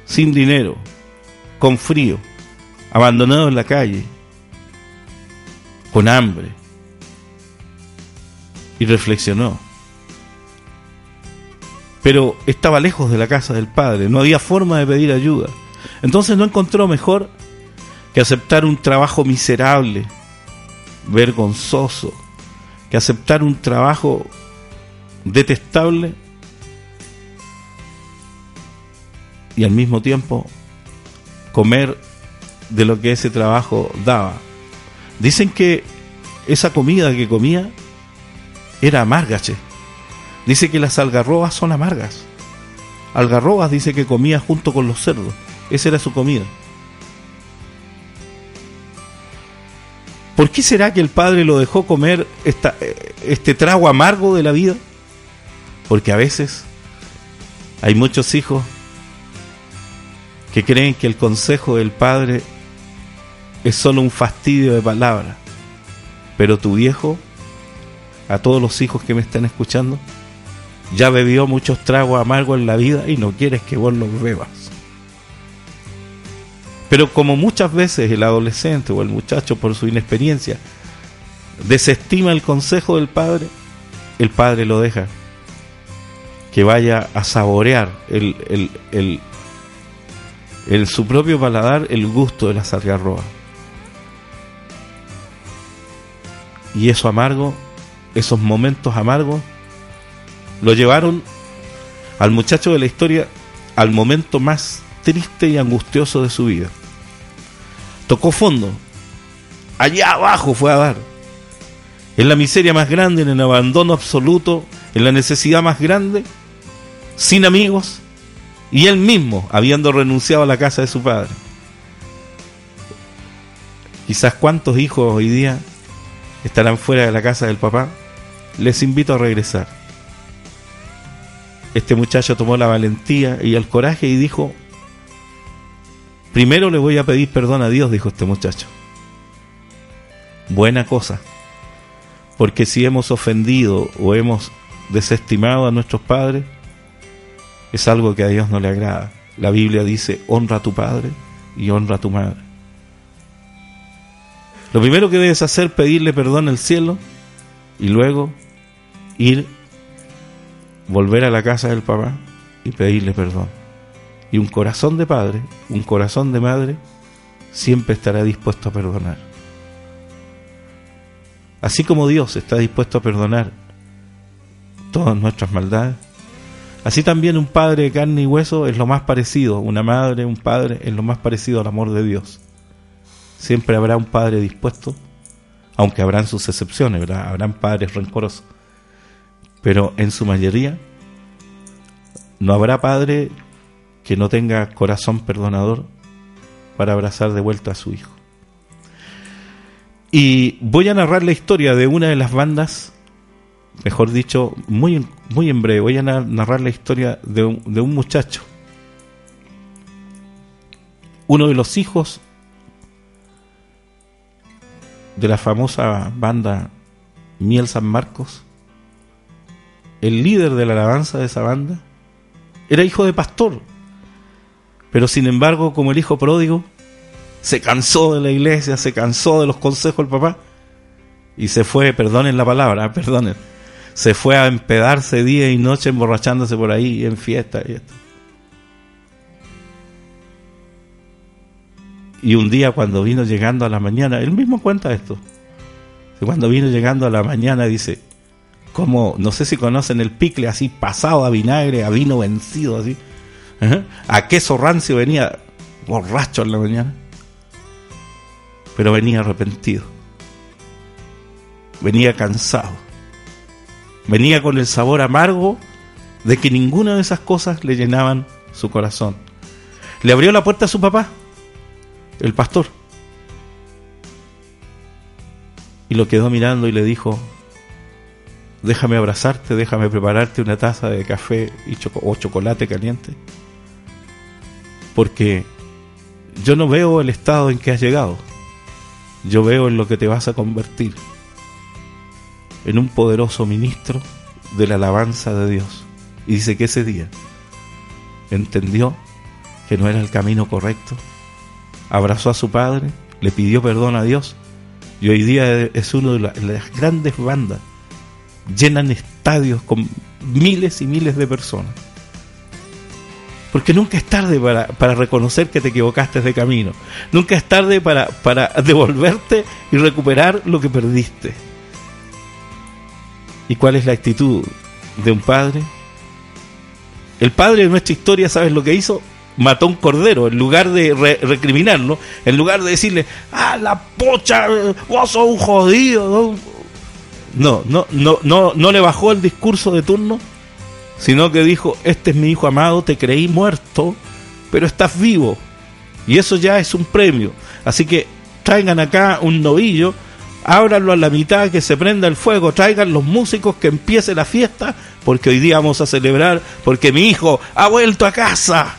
sin dinero, con frío, abandonado en la calle, con hambre. Y reflexionó. Pero estaba lejos de la casa del padre, no había forma de pedir ayuda. Entonces no encontró mejor que aceptar un trabajo miserable, vergonzoso, que aceptar un trabajo detestable y al mismo tiempo comer de lo que ese trabajo daba. Dicen que esa comida que comía era amarga, che. Dice que las algarrobas son amargas. Algarrobas dice que comía junto con los cerdos. Esa era su comida. ¿Por qué será que el padre lo dejó comer esta, este trago amargo de la vida? Porque a veces hay muchos hijos que creen que el consejo del padre es solo un fastidio de palabras. Pero tu viejo, a todos los hijos que me están escuchando, ya bebió muchos tragos amargos en la vida y no quieres que vos los bebas. Pero como muchas veces el adolescente o el muchacho por su inexperiencia desestima el consejo del padre, el padre lo deja que vaya a saborear el, el, el, su propio paladar el gusto de las algarrobas. Y eso amargo, esos momentos amargos, lo llevaron al muchacho de la historia al momento más triste y angustioso de su vida. Tocó fondo. Allá abajo fue a dar. En la miseria más grande, en el abandono absoluto, en la necesidad más grande, sin amigos, y él mismo, habiendo renunciado a la casa de su padre. Quizás cuántos hijos hoy día estarán fuera de la casa del papá. Les invito a regresar. Este muchacho tomó la valentía y el coraje y dijo, primero le voy a pedir perdón a Dios, dijo este muchacho. buena cosa. Porque si hemos ofendido o hemos desestimado a nuestros padres, es algo que a Dios no le agrada. La Biblia dice, honra a tu padre y honra a tu madre. Lo primero que debes hacer pedirle perdón al cielo y luego ir, volver a la casa del papá y pedirle perdón. Y un corazón de padre, un corazón de madre, siempre estará dispuesto a perdonar. Así como Dios está dispuesto a perdonar todas nuestras maldades, así también un padre de carne y hueso es lo más parecido, una madre, un padre es lo más parecido al amor de Dios. Siempre habrá un padre dispuesto, aunque habrán sus excepciones. Habrán padres rencorosos. Pero en su mayoría no habrá padre que no tenga corazón perdonador para abrazar de vuelta a su hijo. Y voy a narrar la historia de una de las bandas, mejor dicho, muy, muy en breve, voy a narrar la historia de un, de un muchacho, uno de los hijos de la famosa banda Miel San Marcos, el líder de la alabanza de esa banda, era hijo de pastor. Pero sin embargo, como el hijo pródigo, se cansó de la iglesia, se cansó de los consejos del papá y se fue, perdonen la palabra, [laughs] perdonen, se fue a empedarse día y noche emborrachándose por ahí en fiesta y esto. Y un día cuando vino llegando a la mañana, él mismo cuenta esto. Cuando vino llegando a la mañana dice, como, no sé si conocen el picle así pasado a vinagre, a vino vencido así. A queso rancio venía borracho en la mañana. Pero venía arrepentido. Venía cansado. Venía con el sabor amargo de que ninguna de esas cosas le llenaban su corazón. Le abrió la puerta a su papá el pastor. Y lo quedó mirando y le dijo, déjame abrazarte, déjame prepararte una taza de café y o chocolate caliente. Porque yo no veo el estado en que has llegado, yo veo en lo que te vas a convertir, en un poderoso ministro de la alabanza de Dios. Y dice que ese día entendió que no era el camino correcto, abrazó a su padre, le pidió perdón a Dios y hoy día es una de las grandes bandas. Llenan estadios con miles y miles de personas. Porque nunca es tarde para, para reconocer que te equivocaste de camino. Nunca es tarde para, para [laughs] devolverte y recuperar lo que perdiste. ¿Y cuál es la actitud de un padre? El padre de nuestra historia, ¿sabes lo que hizo? mató un cordero, en lugar de recriminarlo, en lugar de decirle, ah, la pocha, vos sos un jodido. No, no, no, no le bajó el discurso de turno, sino que dijo, este es mi hijo amado, te creí muerto, pero estás vivo. Y eso ya es un premio. Así que traigan acá un novillo, ábranlo a la mitad, que se prenda el fuego, traigan los músicos, que empiece la fiesta, porque hoy día vamos a celebrar, porque mi hijo ha vuelto a casa.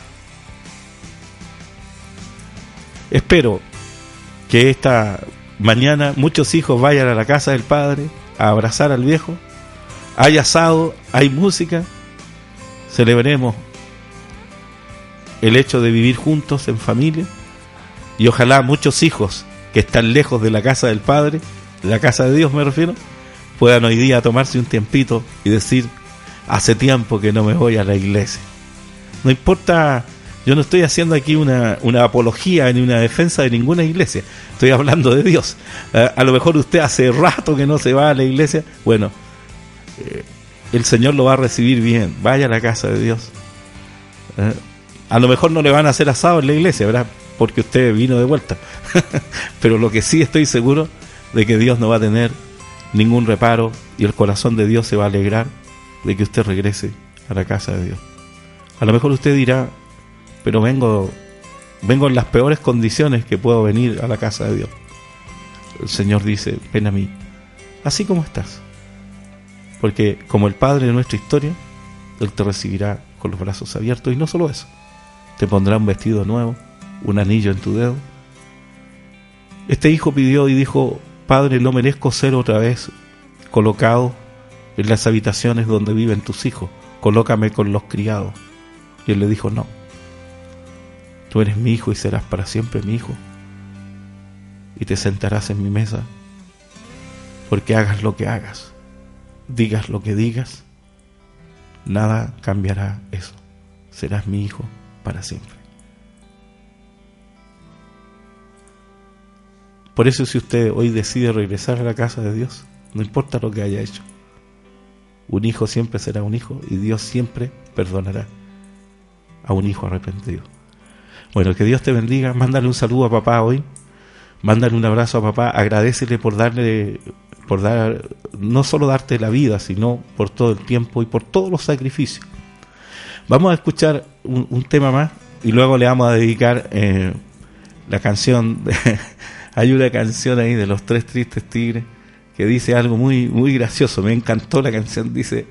Espero que esta mañana muchos hijos vayan a la casa del padre abrazar al viejo. Hay asado, hay música. Celebremos el hecho de vivir juntos en familia. Y ojalá muchos hijos que están lejos de la casa del Padre, de la casa de Dios me refiero, puedan hoy día tomarse un tiempito y decir, hace tiempo que no me voy a la iglesia. No importa yo no estoy haciendo aquí una, apología ni una defensa de ninguna iglesia. Estoy hablando de Dios. Eh, a lo mejor usted hace rato que no se va a la iglesia. Bueno, eh, el Señor lo va a recibir bien. Vaya a la casa de Dios. Eh, a lo mejor no le van a hacer asado en la iglesia, ¿verdad? Porque usted vino de vuelta. [laughs] Pero lo que sí estoy seguro de que Dios no va a tener ningún reparo y el corazón de Dios se va a alegrar de que usted regrese a la casa de Dios. A lo mejor usted dirá, pero vengo, vengo en las peores condiciones que puedo venir a la casa de Dios. El Señor dice, ven a mí, así como estás. Porque como el Padre de nuestra historia, Él te recibirá con los brazos abiertos y no solo eso, te pondrá un vestido nuevo, un anillo en tu dedo. Este hijo pidió y dijo, Padre, no merezco ser otra vez colocado en las habitaciones donde viven tus hijos, colócame con los criados. Y él le dijo, no, tú eres mi hijo y serás para siempre mi hijo. Y te sentarás en mi mesa, porque hagas lo que hagas, digas lo que digas, nada cambiará eso. Serás mi hijo para siempre. Por eso si usted hoy decide regresar a la casa de Dios, no importa lo que haya hecho, un hijo siempre será un hijo y Dios siempre perdonará a un hijo arrepentido. Bueno, que Dios te bendiga, mándale un saludo a papá hoy, mándale un abrazo a papá, agradecele por darle, por dar, no solo darte la vida, sino por todo el tiempo y por todos los sacrificios. Vamos a escuchar un, tema más y luego le vamos a dedicar eh, la canción, [laughs] hay una canción ahí de los tres tristes tigres que dice algo muy, muy gracioso, me encantó la canción, dice,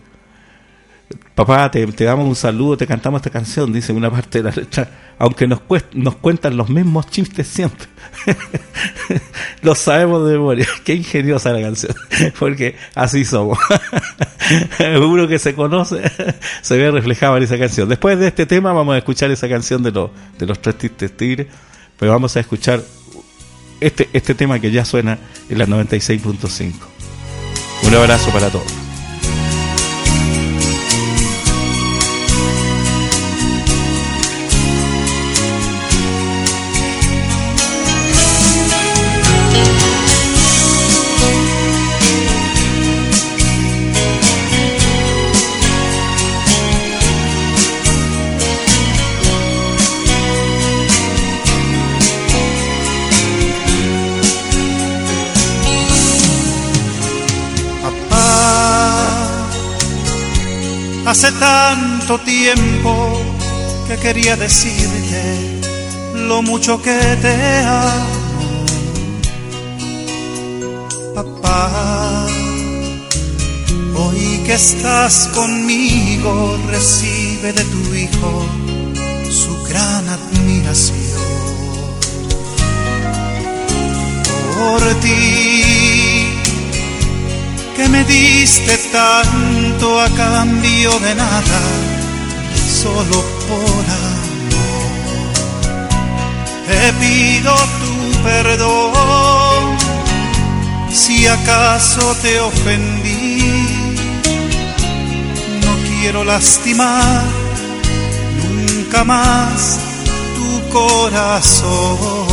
papá, te, damos un saludo, te cantamos esta canción, dice una parte de la letra, aunque nos, nos cuentan los mismos chistes siempre. [laughs] Lo sabemos de memoria. [laughs] Qué ingeniosa la canción, [laughs] porque así somos. Uno que se conoce se ve reflejado en esa canción. Después de este tema vamos a escuchar esa canción de, los de los tres tristes tigres, pero vamos a escuchar este, este tema que ya suena en la 96.5. Un abrazo para todos. Tanto tiempo que quería decirte lo mucho que te amo. Papá, hoy que estás conmigo, recibe de tu hijo su gran admiración. Por ti que me diste tanto a cambio de nada, solo por amor. Te pido tu perdón si acaso te ofendí. No quiero lastimar nunca más tu corazón.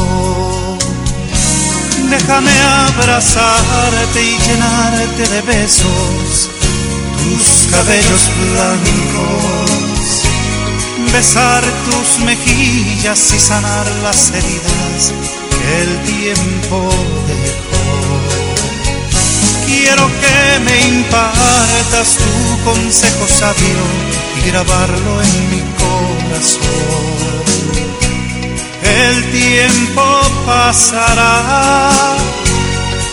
Déjame abrazarte y llenarte de besos tus cabellos blancos, besar tus mejillas y sanar las heridas que el tiempo dejó. Quiero que me impartas tu consejo sabio y grabarlo en mi corazón el tiempo pasará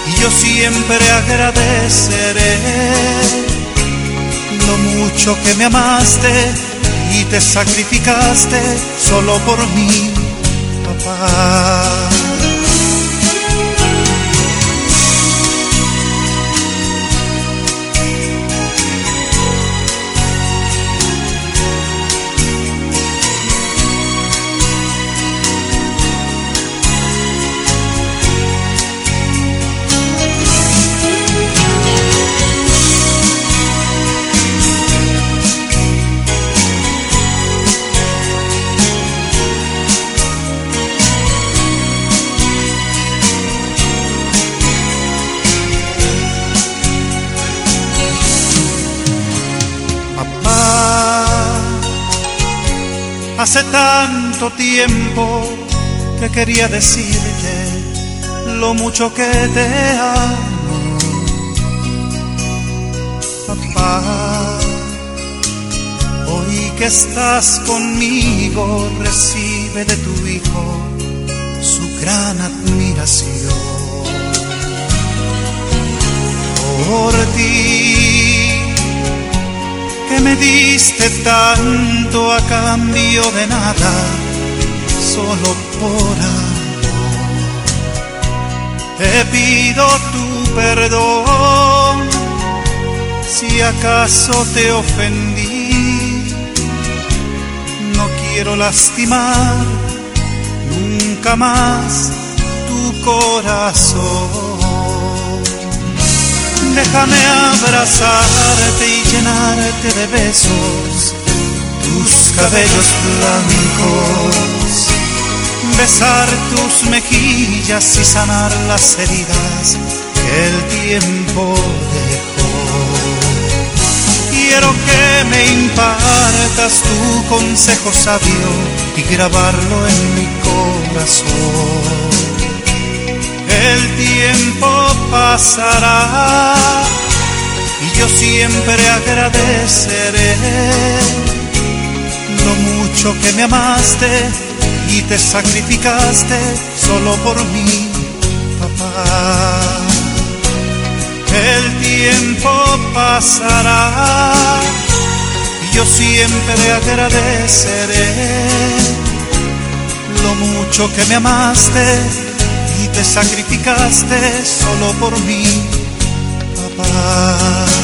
y yo siempre agradeceré lo mucho que me amaste te sacrificaste solo por mí, papá. Hace tanto tiempo que quería decirte lo mucho que te amo, papá. Hoy que estás conmigo, recibe de tu hijo su gran admiración. Por ti que me diste tanto a cambio de nada, solo por amor. te pido tu perdón si acaso te ofendí. No quiero lastimar nunca más tu corazón. Déjame abrazarte y llenarte de besos tus cabellos blancos, besar tus mejillas y sanar las heridas que el tiempo dejó. Quiero que me impartas tu consejo sabio y grabarlo en mi corazón. El tiempo pasará y yo siempre agradeceré lo mucho que me amaste y te sacrificaste solo por mí, papá. El tiempo pasará y yo siempre agradeceré lo mucho que me amaste y te sacrificaste solo por mí, papá.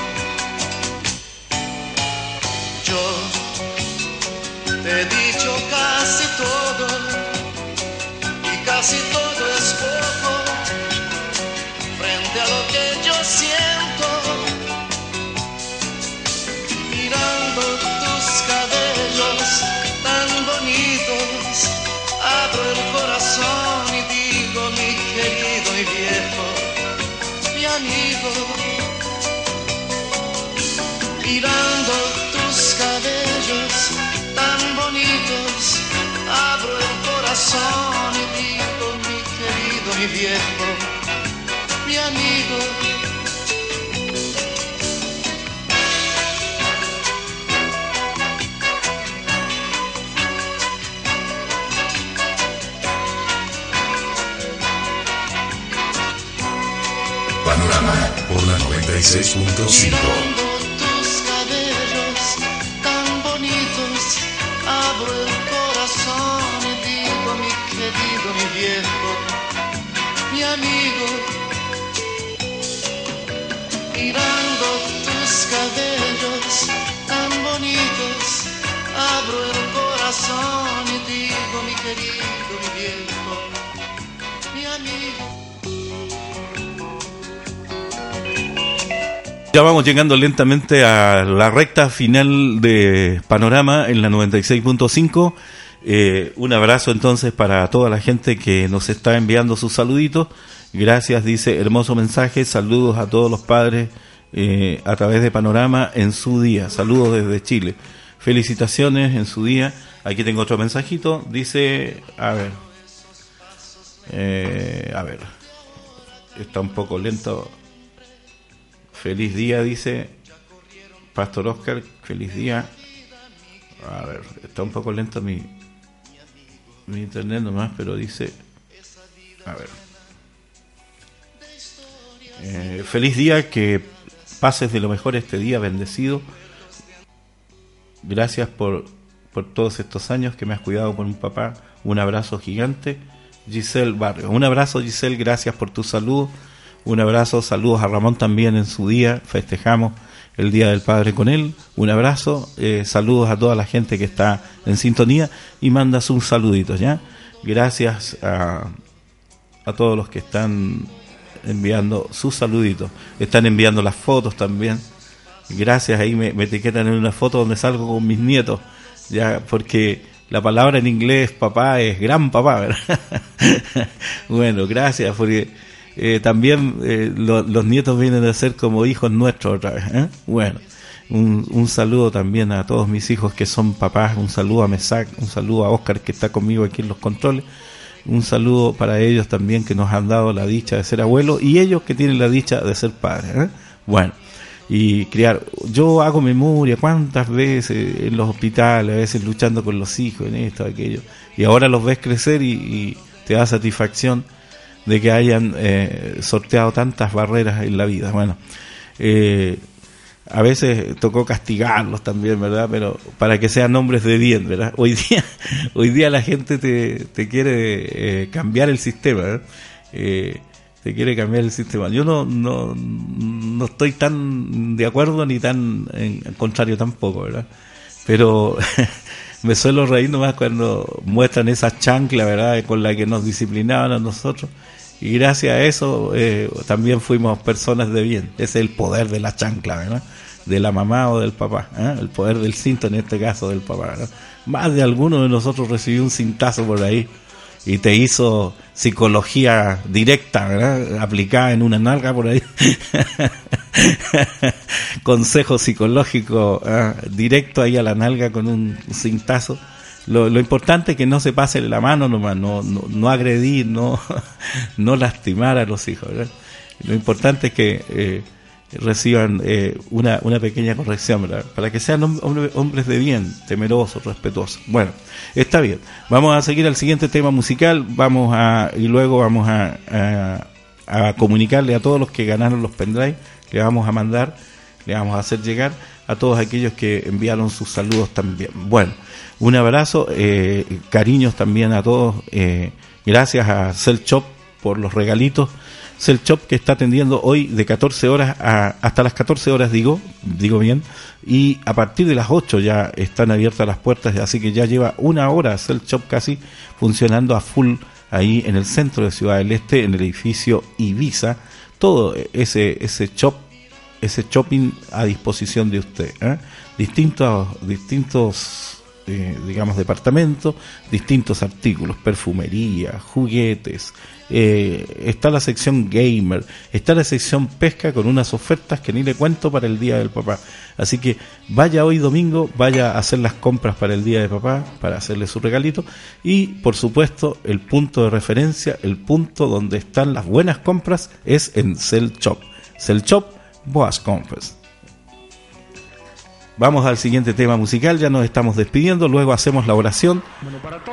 yo te he dicho Mirando tus cabellos tan bonitos, abro el corazón y digo mi querido mi viejo, mi amigo, mirando tus cabellos tan bonitos, abro el corazón y digo mi querido mi viejo, mi amigo. Ya vamos llegando lentamente a la recta final de Panorama en la 96.5. Eh, un abrazo entonces para toda la gente que nos está enviando sus saluditos. Gracias, dice, hermoso mensaje. Saludos a todos los padres eh, a través de Panorama en su día. Saludos desde Chile. Felicitaciones en su día. Aquí tengo otro mensajito. Dice, a ver, eh, a ver, está un poco lento. Feliz día, dice Pastor Oscar. Feliz día. A ver, está un poco lento mi, mi internet nomás, pero dice. A ver. Eh, feliz día, que pases de lo mejor este día, bendecido. Gracias por, por todos estos años que me has cuidado con un papá. Un abrazo gigante. Giselle Barrio. Un abrazo, Giselle, gracias por tu salud. Un abrazo, saludos a Ramón también en su día. Festejamos el Día del Padre con él. Un abrazo, eh, saludos a toda la gente que está en sintonía y mandas un saludito, ¿ya? Gracias a, a todos los que están enviando sus saluditos. Están enviando las fotos también. Gracias, ahí me, me etiquetan en una foto donde salgo con mis nietos, ya, porque la palabra en inglés papá es gran papá, [laughs] bueno, gracias, porque eh, también eh, lo- los nietos vienen a ser como hijos nuestros otra vez. ¿eh? Bueno, un, un saludo también a todos mis hijos que son papás, un saludo a Mesac, un saludo a Oscar que está conmigo aquí en los controles, un saludo para ellos también que nos han dado la dicha de ser abuelos y ellos que tienen la dicha de ser padres. Bueno, y criar. Yo hago memoria cuántas veces en los hospitales, a veces luchando con los hijos, en esto, aquello, y ahora los ves crecer y te da satisfacción de que hayan eh, sorteado tantas barreras en la vida. Bueno, eh, a veces tocó castigarlos también, ¿verdad? Pero para que sean hombres de bien, ¿verdad? Hoy día, [laughs] hoy día la gente te, te quiere eh, cambiar el sistema, ¿verdad? Eh, te quiere cambiar el sistema. Yo no, no, no estoy tan de acuerdo ni tan en contrario tampoco, ¿verdad? Pero [laughs] me suelo reír nomás cuando muestran esa chancla, ¿verdad? Con la que nos disciplinaban a nosotros. Y gracias a eso eh, también fuimos personas de bien. Ese es el poder de la chancla, ¿verdad? De la mamá o del papá. ¿eh? El poder del cinto, en este caso, del papá. ¿verdad? Más de alguno de nosotros recibió un cintazo por ahí y te hizo psicología directa, ¿verdad? Aplicada en una nalga por ahí. [laughs] Consejo psicológico ah, directo ahí a la nalga con un cintazo. Lo, lo importante es que no se pase la mano nomás, no, no, no agredir, no, [laughs] no lastimar a los hijos. Lo importante es que eh, reciban eh, una, una pequeña corrección, para que sean hom- hombre- hombres de bien, temerosos, respetuosos. Bueno, está bien. Vamos a seguir al siguiente tema musical, vamos a y luego vamos a, a, a comunicarle a todos los que ganaron los pendrive, le vamos a mandar, le vamos a hacer llegar a todos aquellos que enviaron sus saludos también. Bueno, un abrazo, eh, cariños también a todos. eh, gracias a Cell Shop por los regalitos. Cell Shop que está atendiendo hoy de 14 horas a, hasta las 14 horas, digo, digo bien, y a partir de las 8 ya están abiertas las puertas, así que ya lleva una hora Cell Shop casi funcionando a full ahí en el centro de Ciudad del Este, en el edificio Ibiza. Todo ese, ese shop ese shopping a disposición de usted. ¿eh? Distintos, distintos digamos, departamentos, distintos artículos, perfumería, juguetes. eh, está la sección gamer, está la sección pesca con unas ofertas que ni le cuento para el Día del Papá. Así que vaya hoy domingo, vaya a hacer las compras para el Día de Papá, para hacerle su regalito. Y, por supuesto, el punto de referencia, el punto donde están las buenas compras es en Cell Shop. Cell Shop Boas Compras. Vamos al siguiente tema musical, ya nos estamos despidiendo, luego hacemos la oración.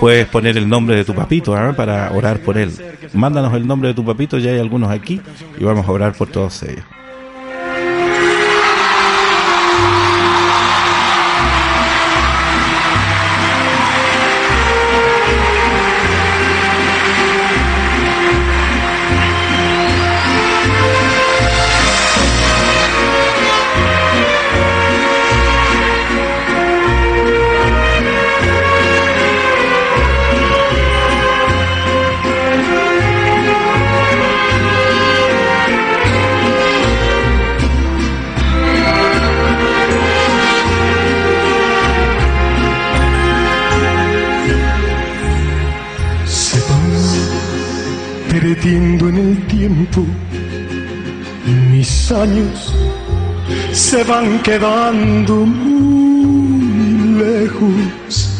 Puedes poner el nombre de tu papito ¿ah? para orar por él. Mándanos el nombre de tu papito, ya hay algunos aquí y vamos a orar por todos ellos. En el tiempo. Mis años se van quedando muy lejos.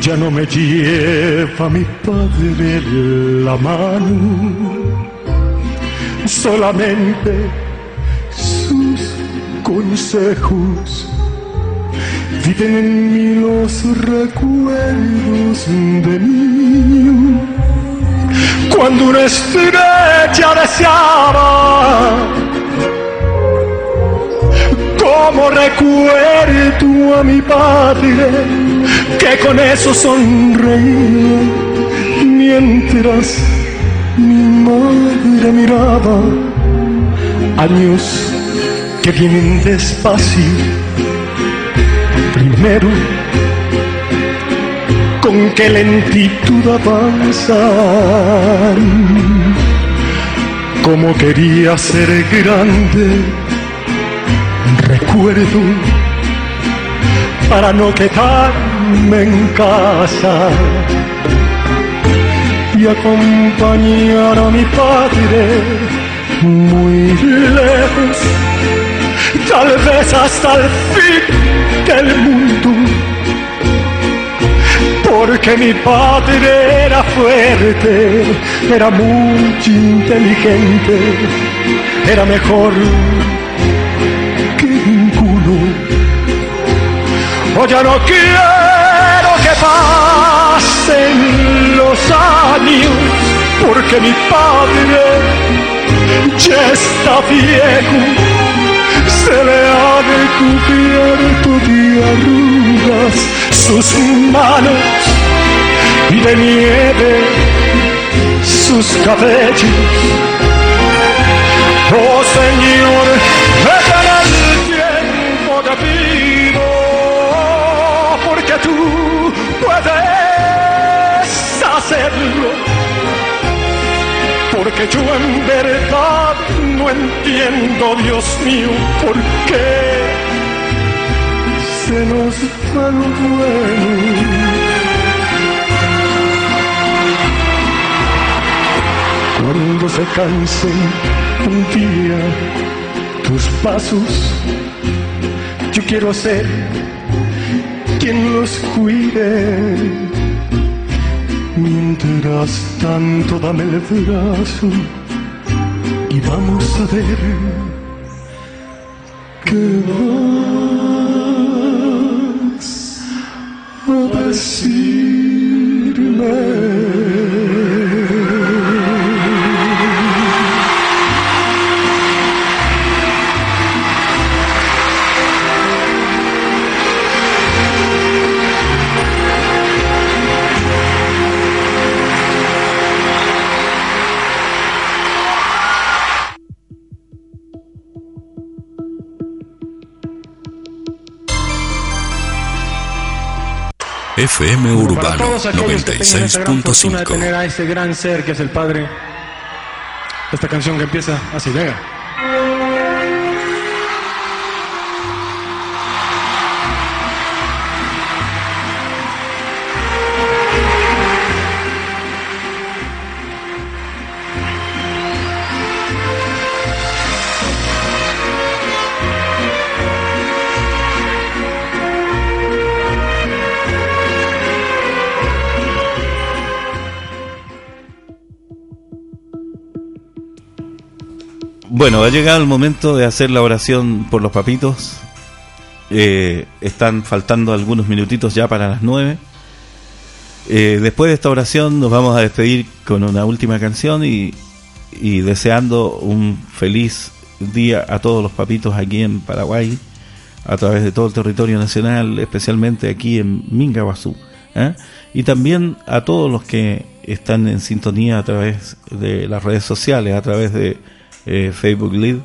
Ya no me lleva mi padre la mano, solamente sus consejos viven en mí los recuerdos de mí. Cuando una estrella deseaba, como recuerdo a mi padre, que con eso sonreía, mientras mi madre miraba. Años que vienen despacio. Primero con qué lentitud avanzan. Como quería ser grande, recuerdo para no quedarme en casa y acompañar a mi padre muy lejos, tal vez hasta el fin del mundo porque mi padre era fuerte, era muy inteligente, era mejor que ninguno. Hoy ya no quiero que pasen los años, porque mi padre ya está viejo se le ha recubierto de arrugas sus manos de nieve sus cabellos. Oh Señor, ven el tiempo de vivo, porque tú puedes hacerlo porque yo en verdad no entiendo, Dios mío, por qué se nos va lo bueno. Cuando se cansen un día tus pasos, yo quiero ser quien los cuide Mientras tanto dame el brazo y vamos a ver qué vas FM Urbano 96.5. tener a ese gran ser que es el Padre. Esta canción que empieza así, venga. Bueno, ha llegado el momento de hacer la oración por los papitos. Eh, están faltando algunos minutitos ya para las nueve. Eh, después de esta oración nos vamos a despedir con una última canción y, deseando un feliz día a todos los papitos aquí en Paraguay, a través de todo el territorio nacional, especialmente aquí en Mingaguazú. ¿eh? Y también a todos los que están en sintonía a través de las redes sociales, a través de eh, Facebook Live,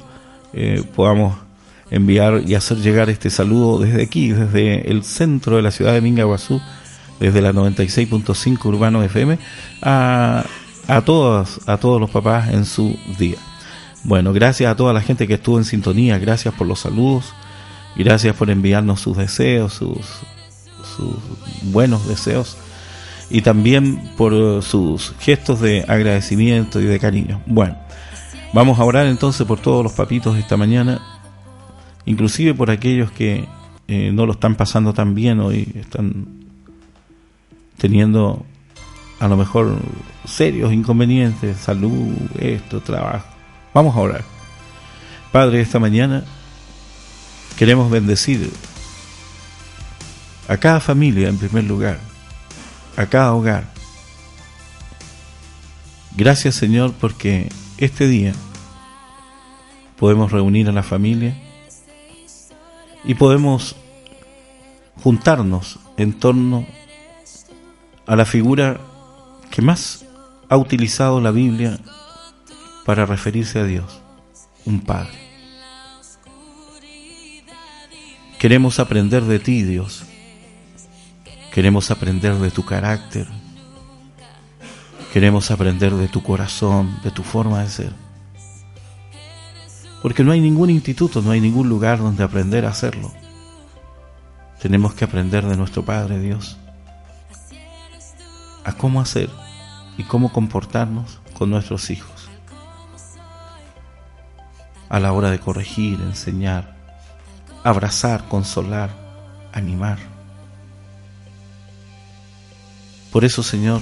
eh, podamos enviar y hacer llegar este saludo desde aquí, desde el centro de la ciudad de Mingaguazú, desde la 96.5 Urbano FM, a, a, todos, a todos los papás en su día. Bueno, gracias a toda la gente que estuvo en sintonía, gracias por los saludos, gracias por enviarnos sus deseos, sus, sus buenos deseos. y también por sus gestos de agradecimiento y de cariño. Bueno, vamos a orar entonces por todos los papitos esta mañana, inclusive por aquellos que eh, no lo están pasando tan bien hoy, están teniendo a lo mejor serios inconvenientes, salud, esto, trabajo. Vamos a orar. Padre, esta mañana queremos bendecir a cada familia en primer lugar, a cada hogar. Gracias Señor porque este día podemos reunir a la familia y podemos juntarnos en torno a la figura que más ha utilizado la Biblia para referirse a Dios, un Padre. Queremos aprender de ti, Dios. Queremos aprender de tu carácter. Queremos aprender de tu corazón, de tu forma de ser. Porque no hay ningún instituto, no hay ningún lugar donde aprender a hacerlo. Tenemos que aprender de nuestro Padre Dios a cómo hacer y cómo comportarnos con nuestros hijos. A la hora de corregir, enseñar, abrazar, consolar, animar. Por eso, Señor,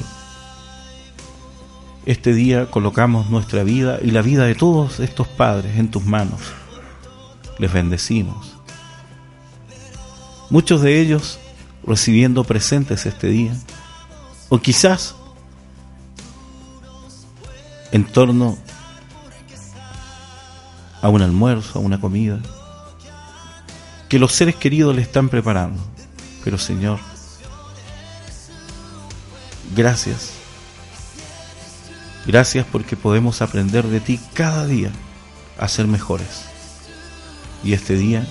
este día colocamos nuestra vida y la vida de todos estos padres en tus manos. Les bendecimos. Muchos de ellos recibiendo presentes este día, o quizás en torno a un almuerzo, a una comida, que los seres queridos le están preparando. Pero Señor, gracias. Gracias porque podemos aprender de ti cada día a ser mejores. Y este día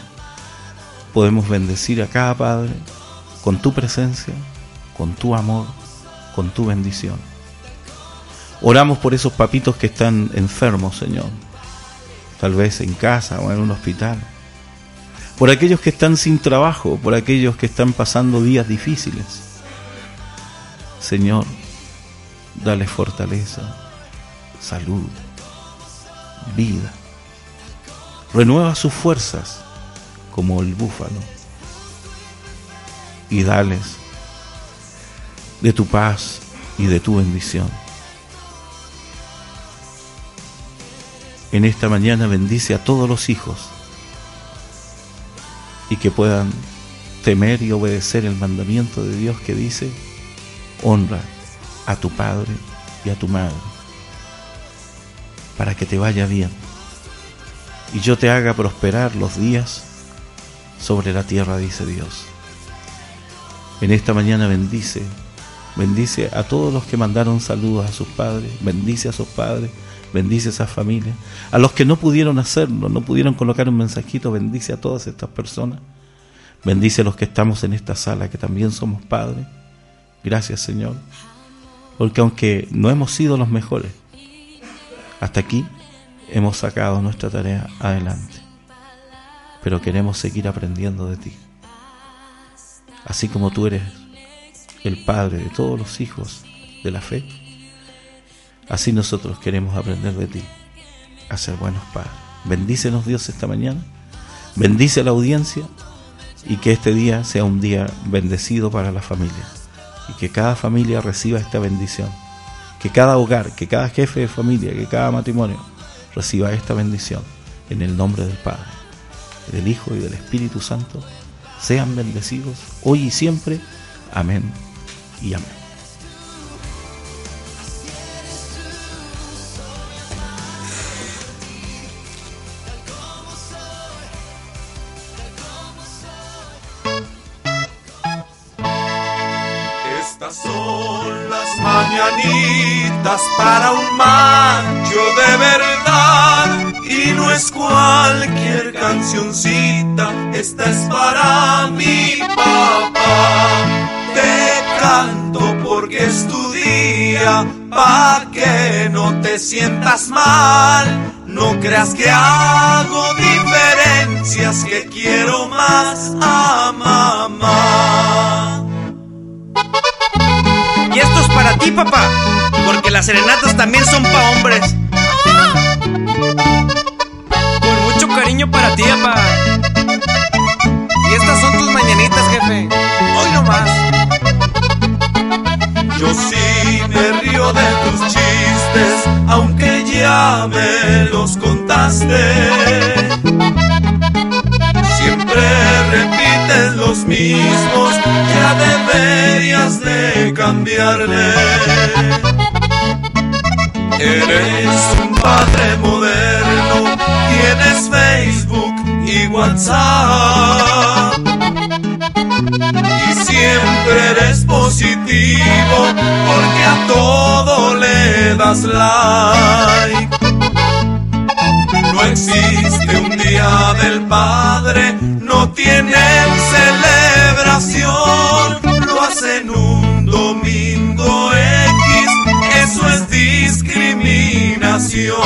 podemos bendecir a cada Padre con tu presencia, con tu amor, con tu bendición. Oramos por esos papitos que están enfermos, Señor, tal vez en casa o en un hospital. Por aquellos que están sin trabajo, por aquellos que están pasando días difíciles. Señor, dale fortaleza, salud, vida. Renueva sus fuerzas como el búfalo y dales de tu paz y de tu bendición. En esta mañana bendice a todos los hijos y que puedan temer y obedecer el mandamiento de Dios que dice, honra a tu padre y a tu madre, para que te vaya bien y yo te haga prosperar los días sobre la tierra, dice Dios. En esta mañana bendice, bendice a todos los que mandaron saludos a sus padres, bendice a sus padres, bendice a esas familias. A los que no pudieron hacerlo, no pudieron colocar un mensajito, bendice a todas estas personas. Bendice a los que estamos en esta sala, que también somos padres. Gracias, Señor. Porque aunque no hemos sido los mejores, hasta aquí hemos sacado nuestra tarea adelante. Pero queremos seguir aprendiendo de ti. Así como tú eres el Padre de todos los hijos de la fe, así nosotros queremos aprender de ti a ser buenos padres. Bendícenos Dios esta mañana, bendice a la audiencia y que este día sea un día bendecido para la familia y que cada familia reciba esta bendición, que cada hogar, que cada jefe de familia, que cada matrimonio reciba esta bendición en el nombre del Padre, del Hijo y del Espíritu Santo, sean bendecidos hoy y siempre. Amén y amén. Para un macho de verdad y no es cualquier cancioncita, esta es para mi papá. Te canto porque es tu día, pa' que no te sientas mal. No creas que hago diferencias, que quiero más a mamá. Esto es para ti, papá, porque las serenatas también son pa' hombres. Con mucho cariño para ti, papá. Y estas son tus mañanitas, jefe. Hoy no más. Yo sí me río de tus chistes, aunque ya me los contaste. Siempre repites los mismos, ya deberías de cambiarle. Eres un padre moderno, tienes Facebook y WhatsApp. Y siempre eres positivo porque a todo le das like. No existe un día del padre, no tienen celebración, lo hacen un domingo X, eso es discriminación.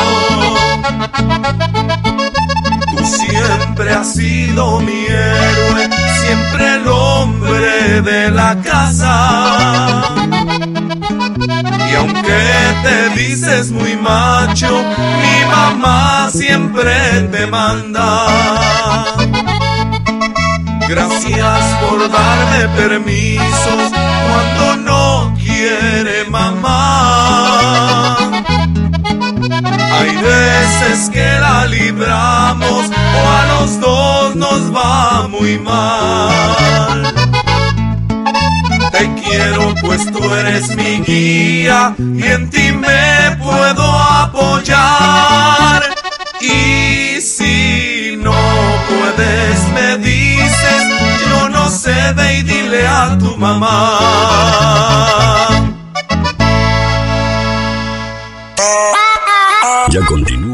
Tú siempre has sido mi héroe, siempre el hombre de la casa. Y aunque te dices muy macho, mi mamá siempre te manda. Gracias por darme permisos cuando no quiere mamá. Hay veces que la libramos o a los dos nos va muy mal quiero, pues tú eres mi guía y en ti me puedo apoyar. Y si no puedes, me dices, yo no sé, ve y dile a tu mamá. Ya continúa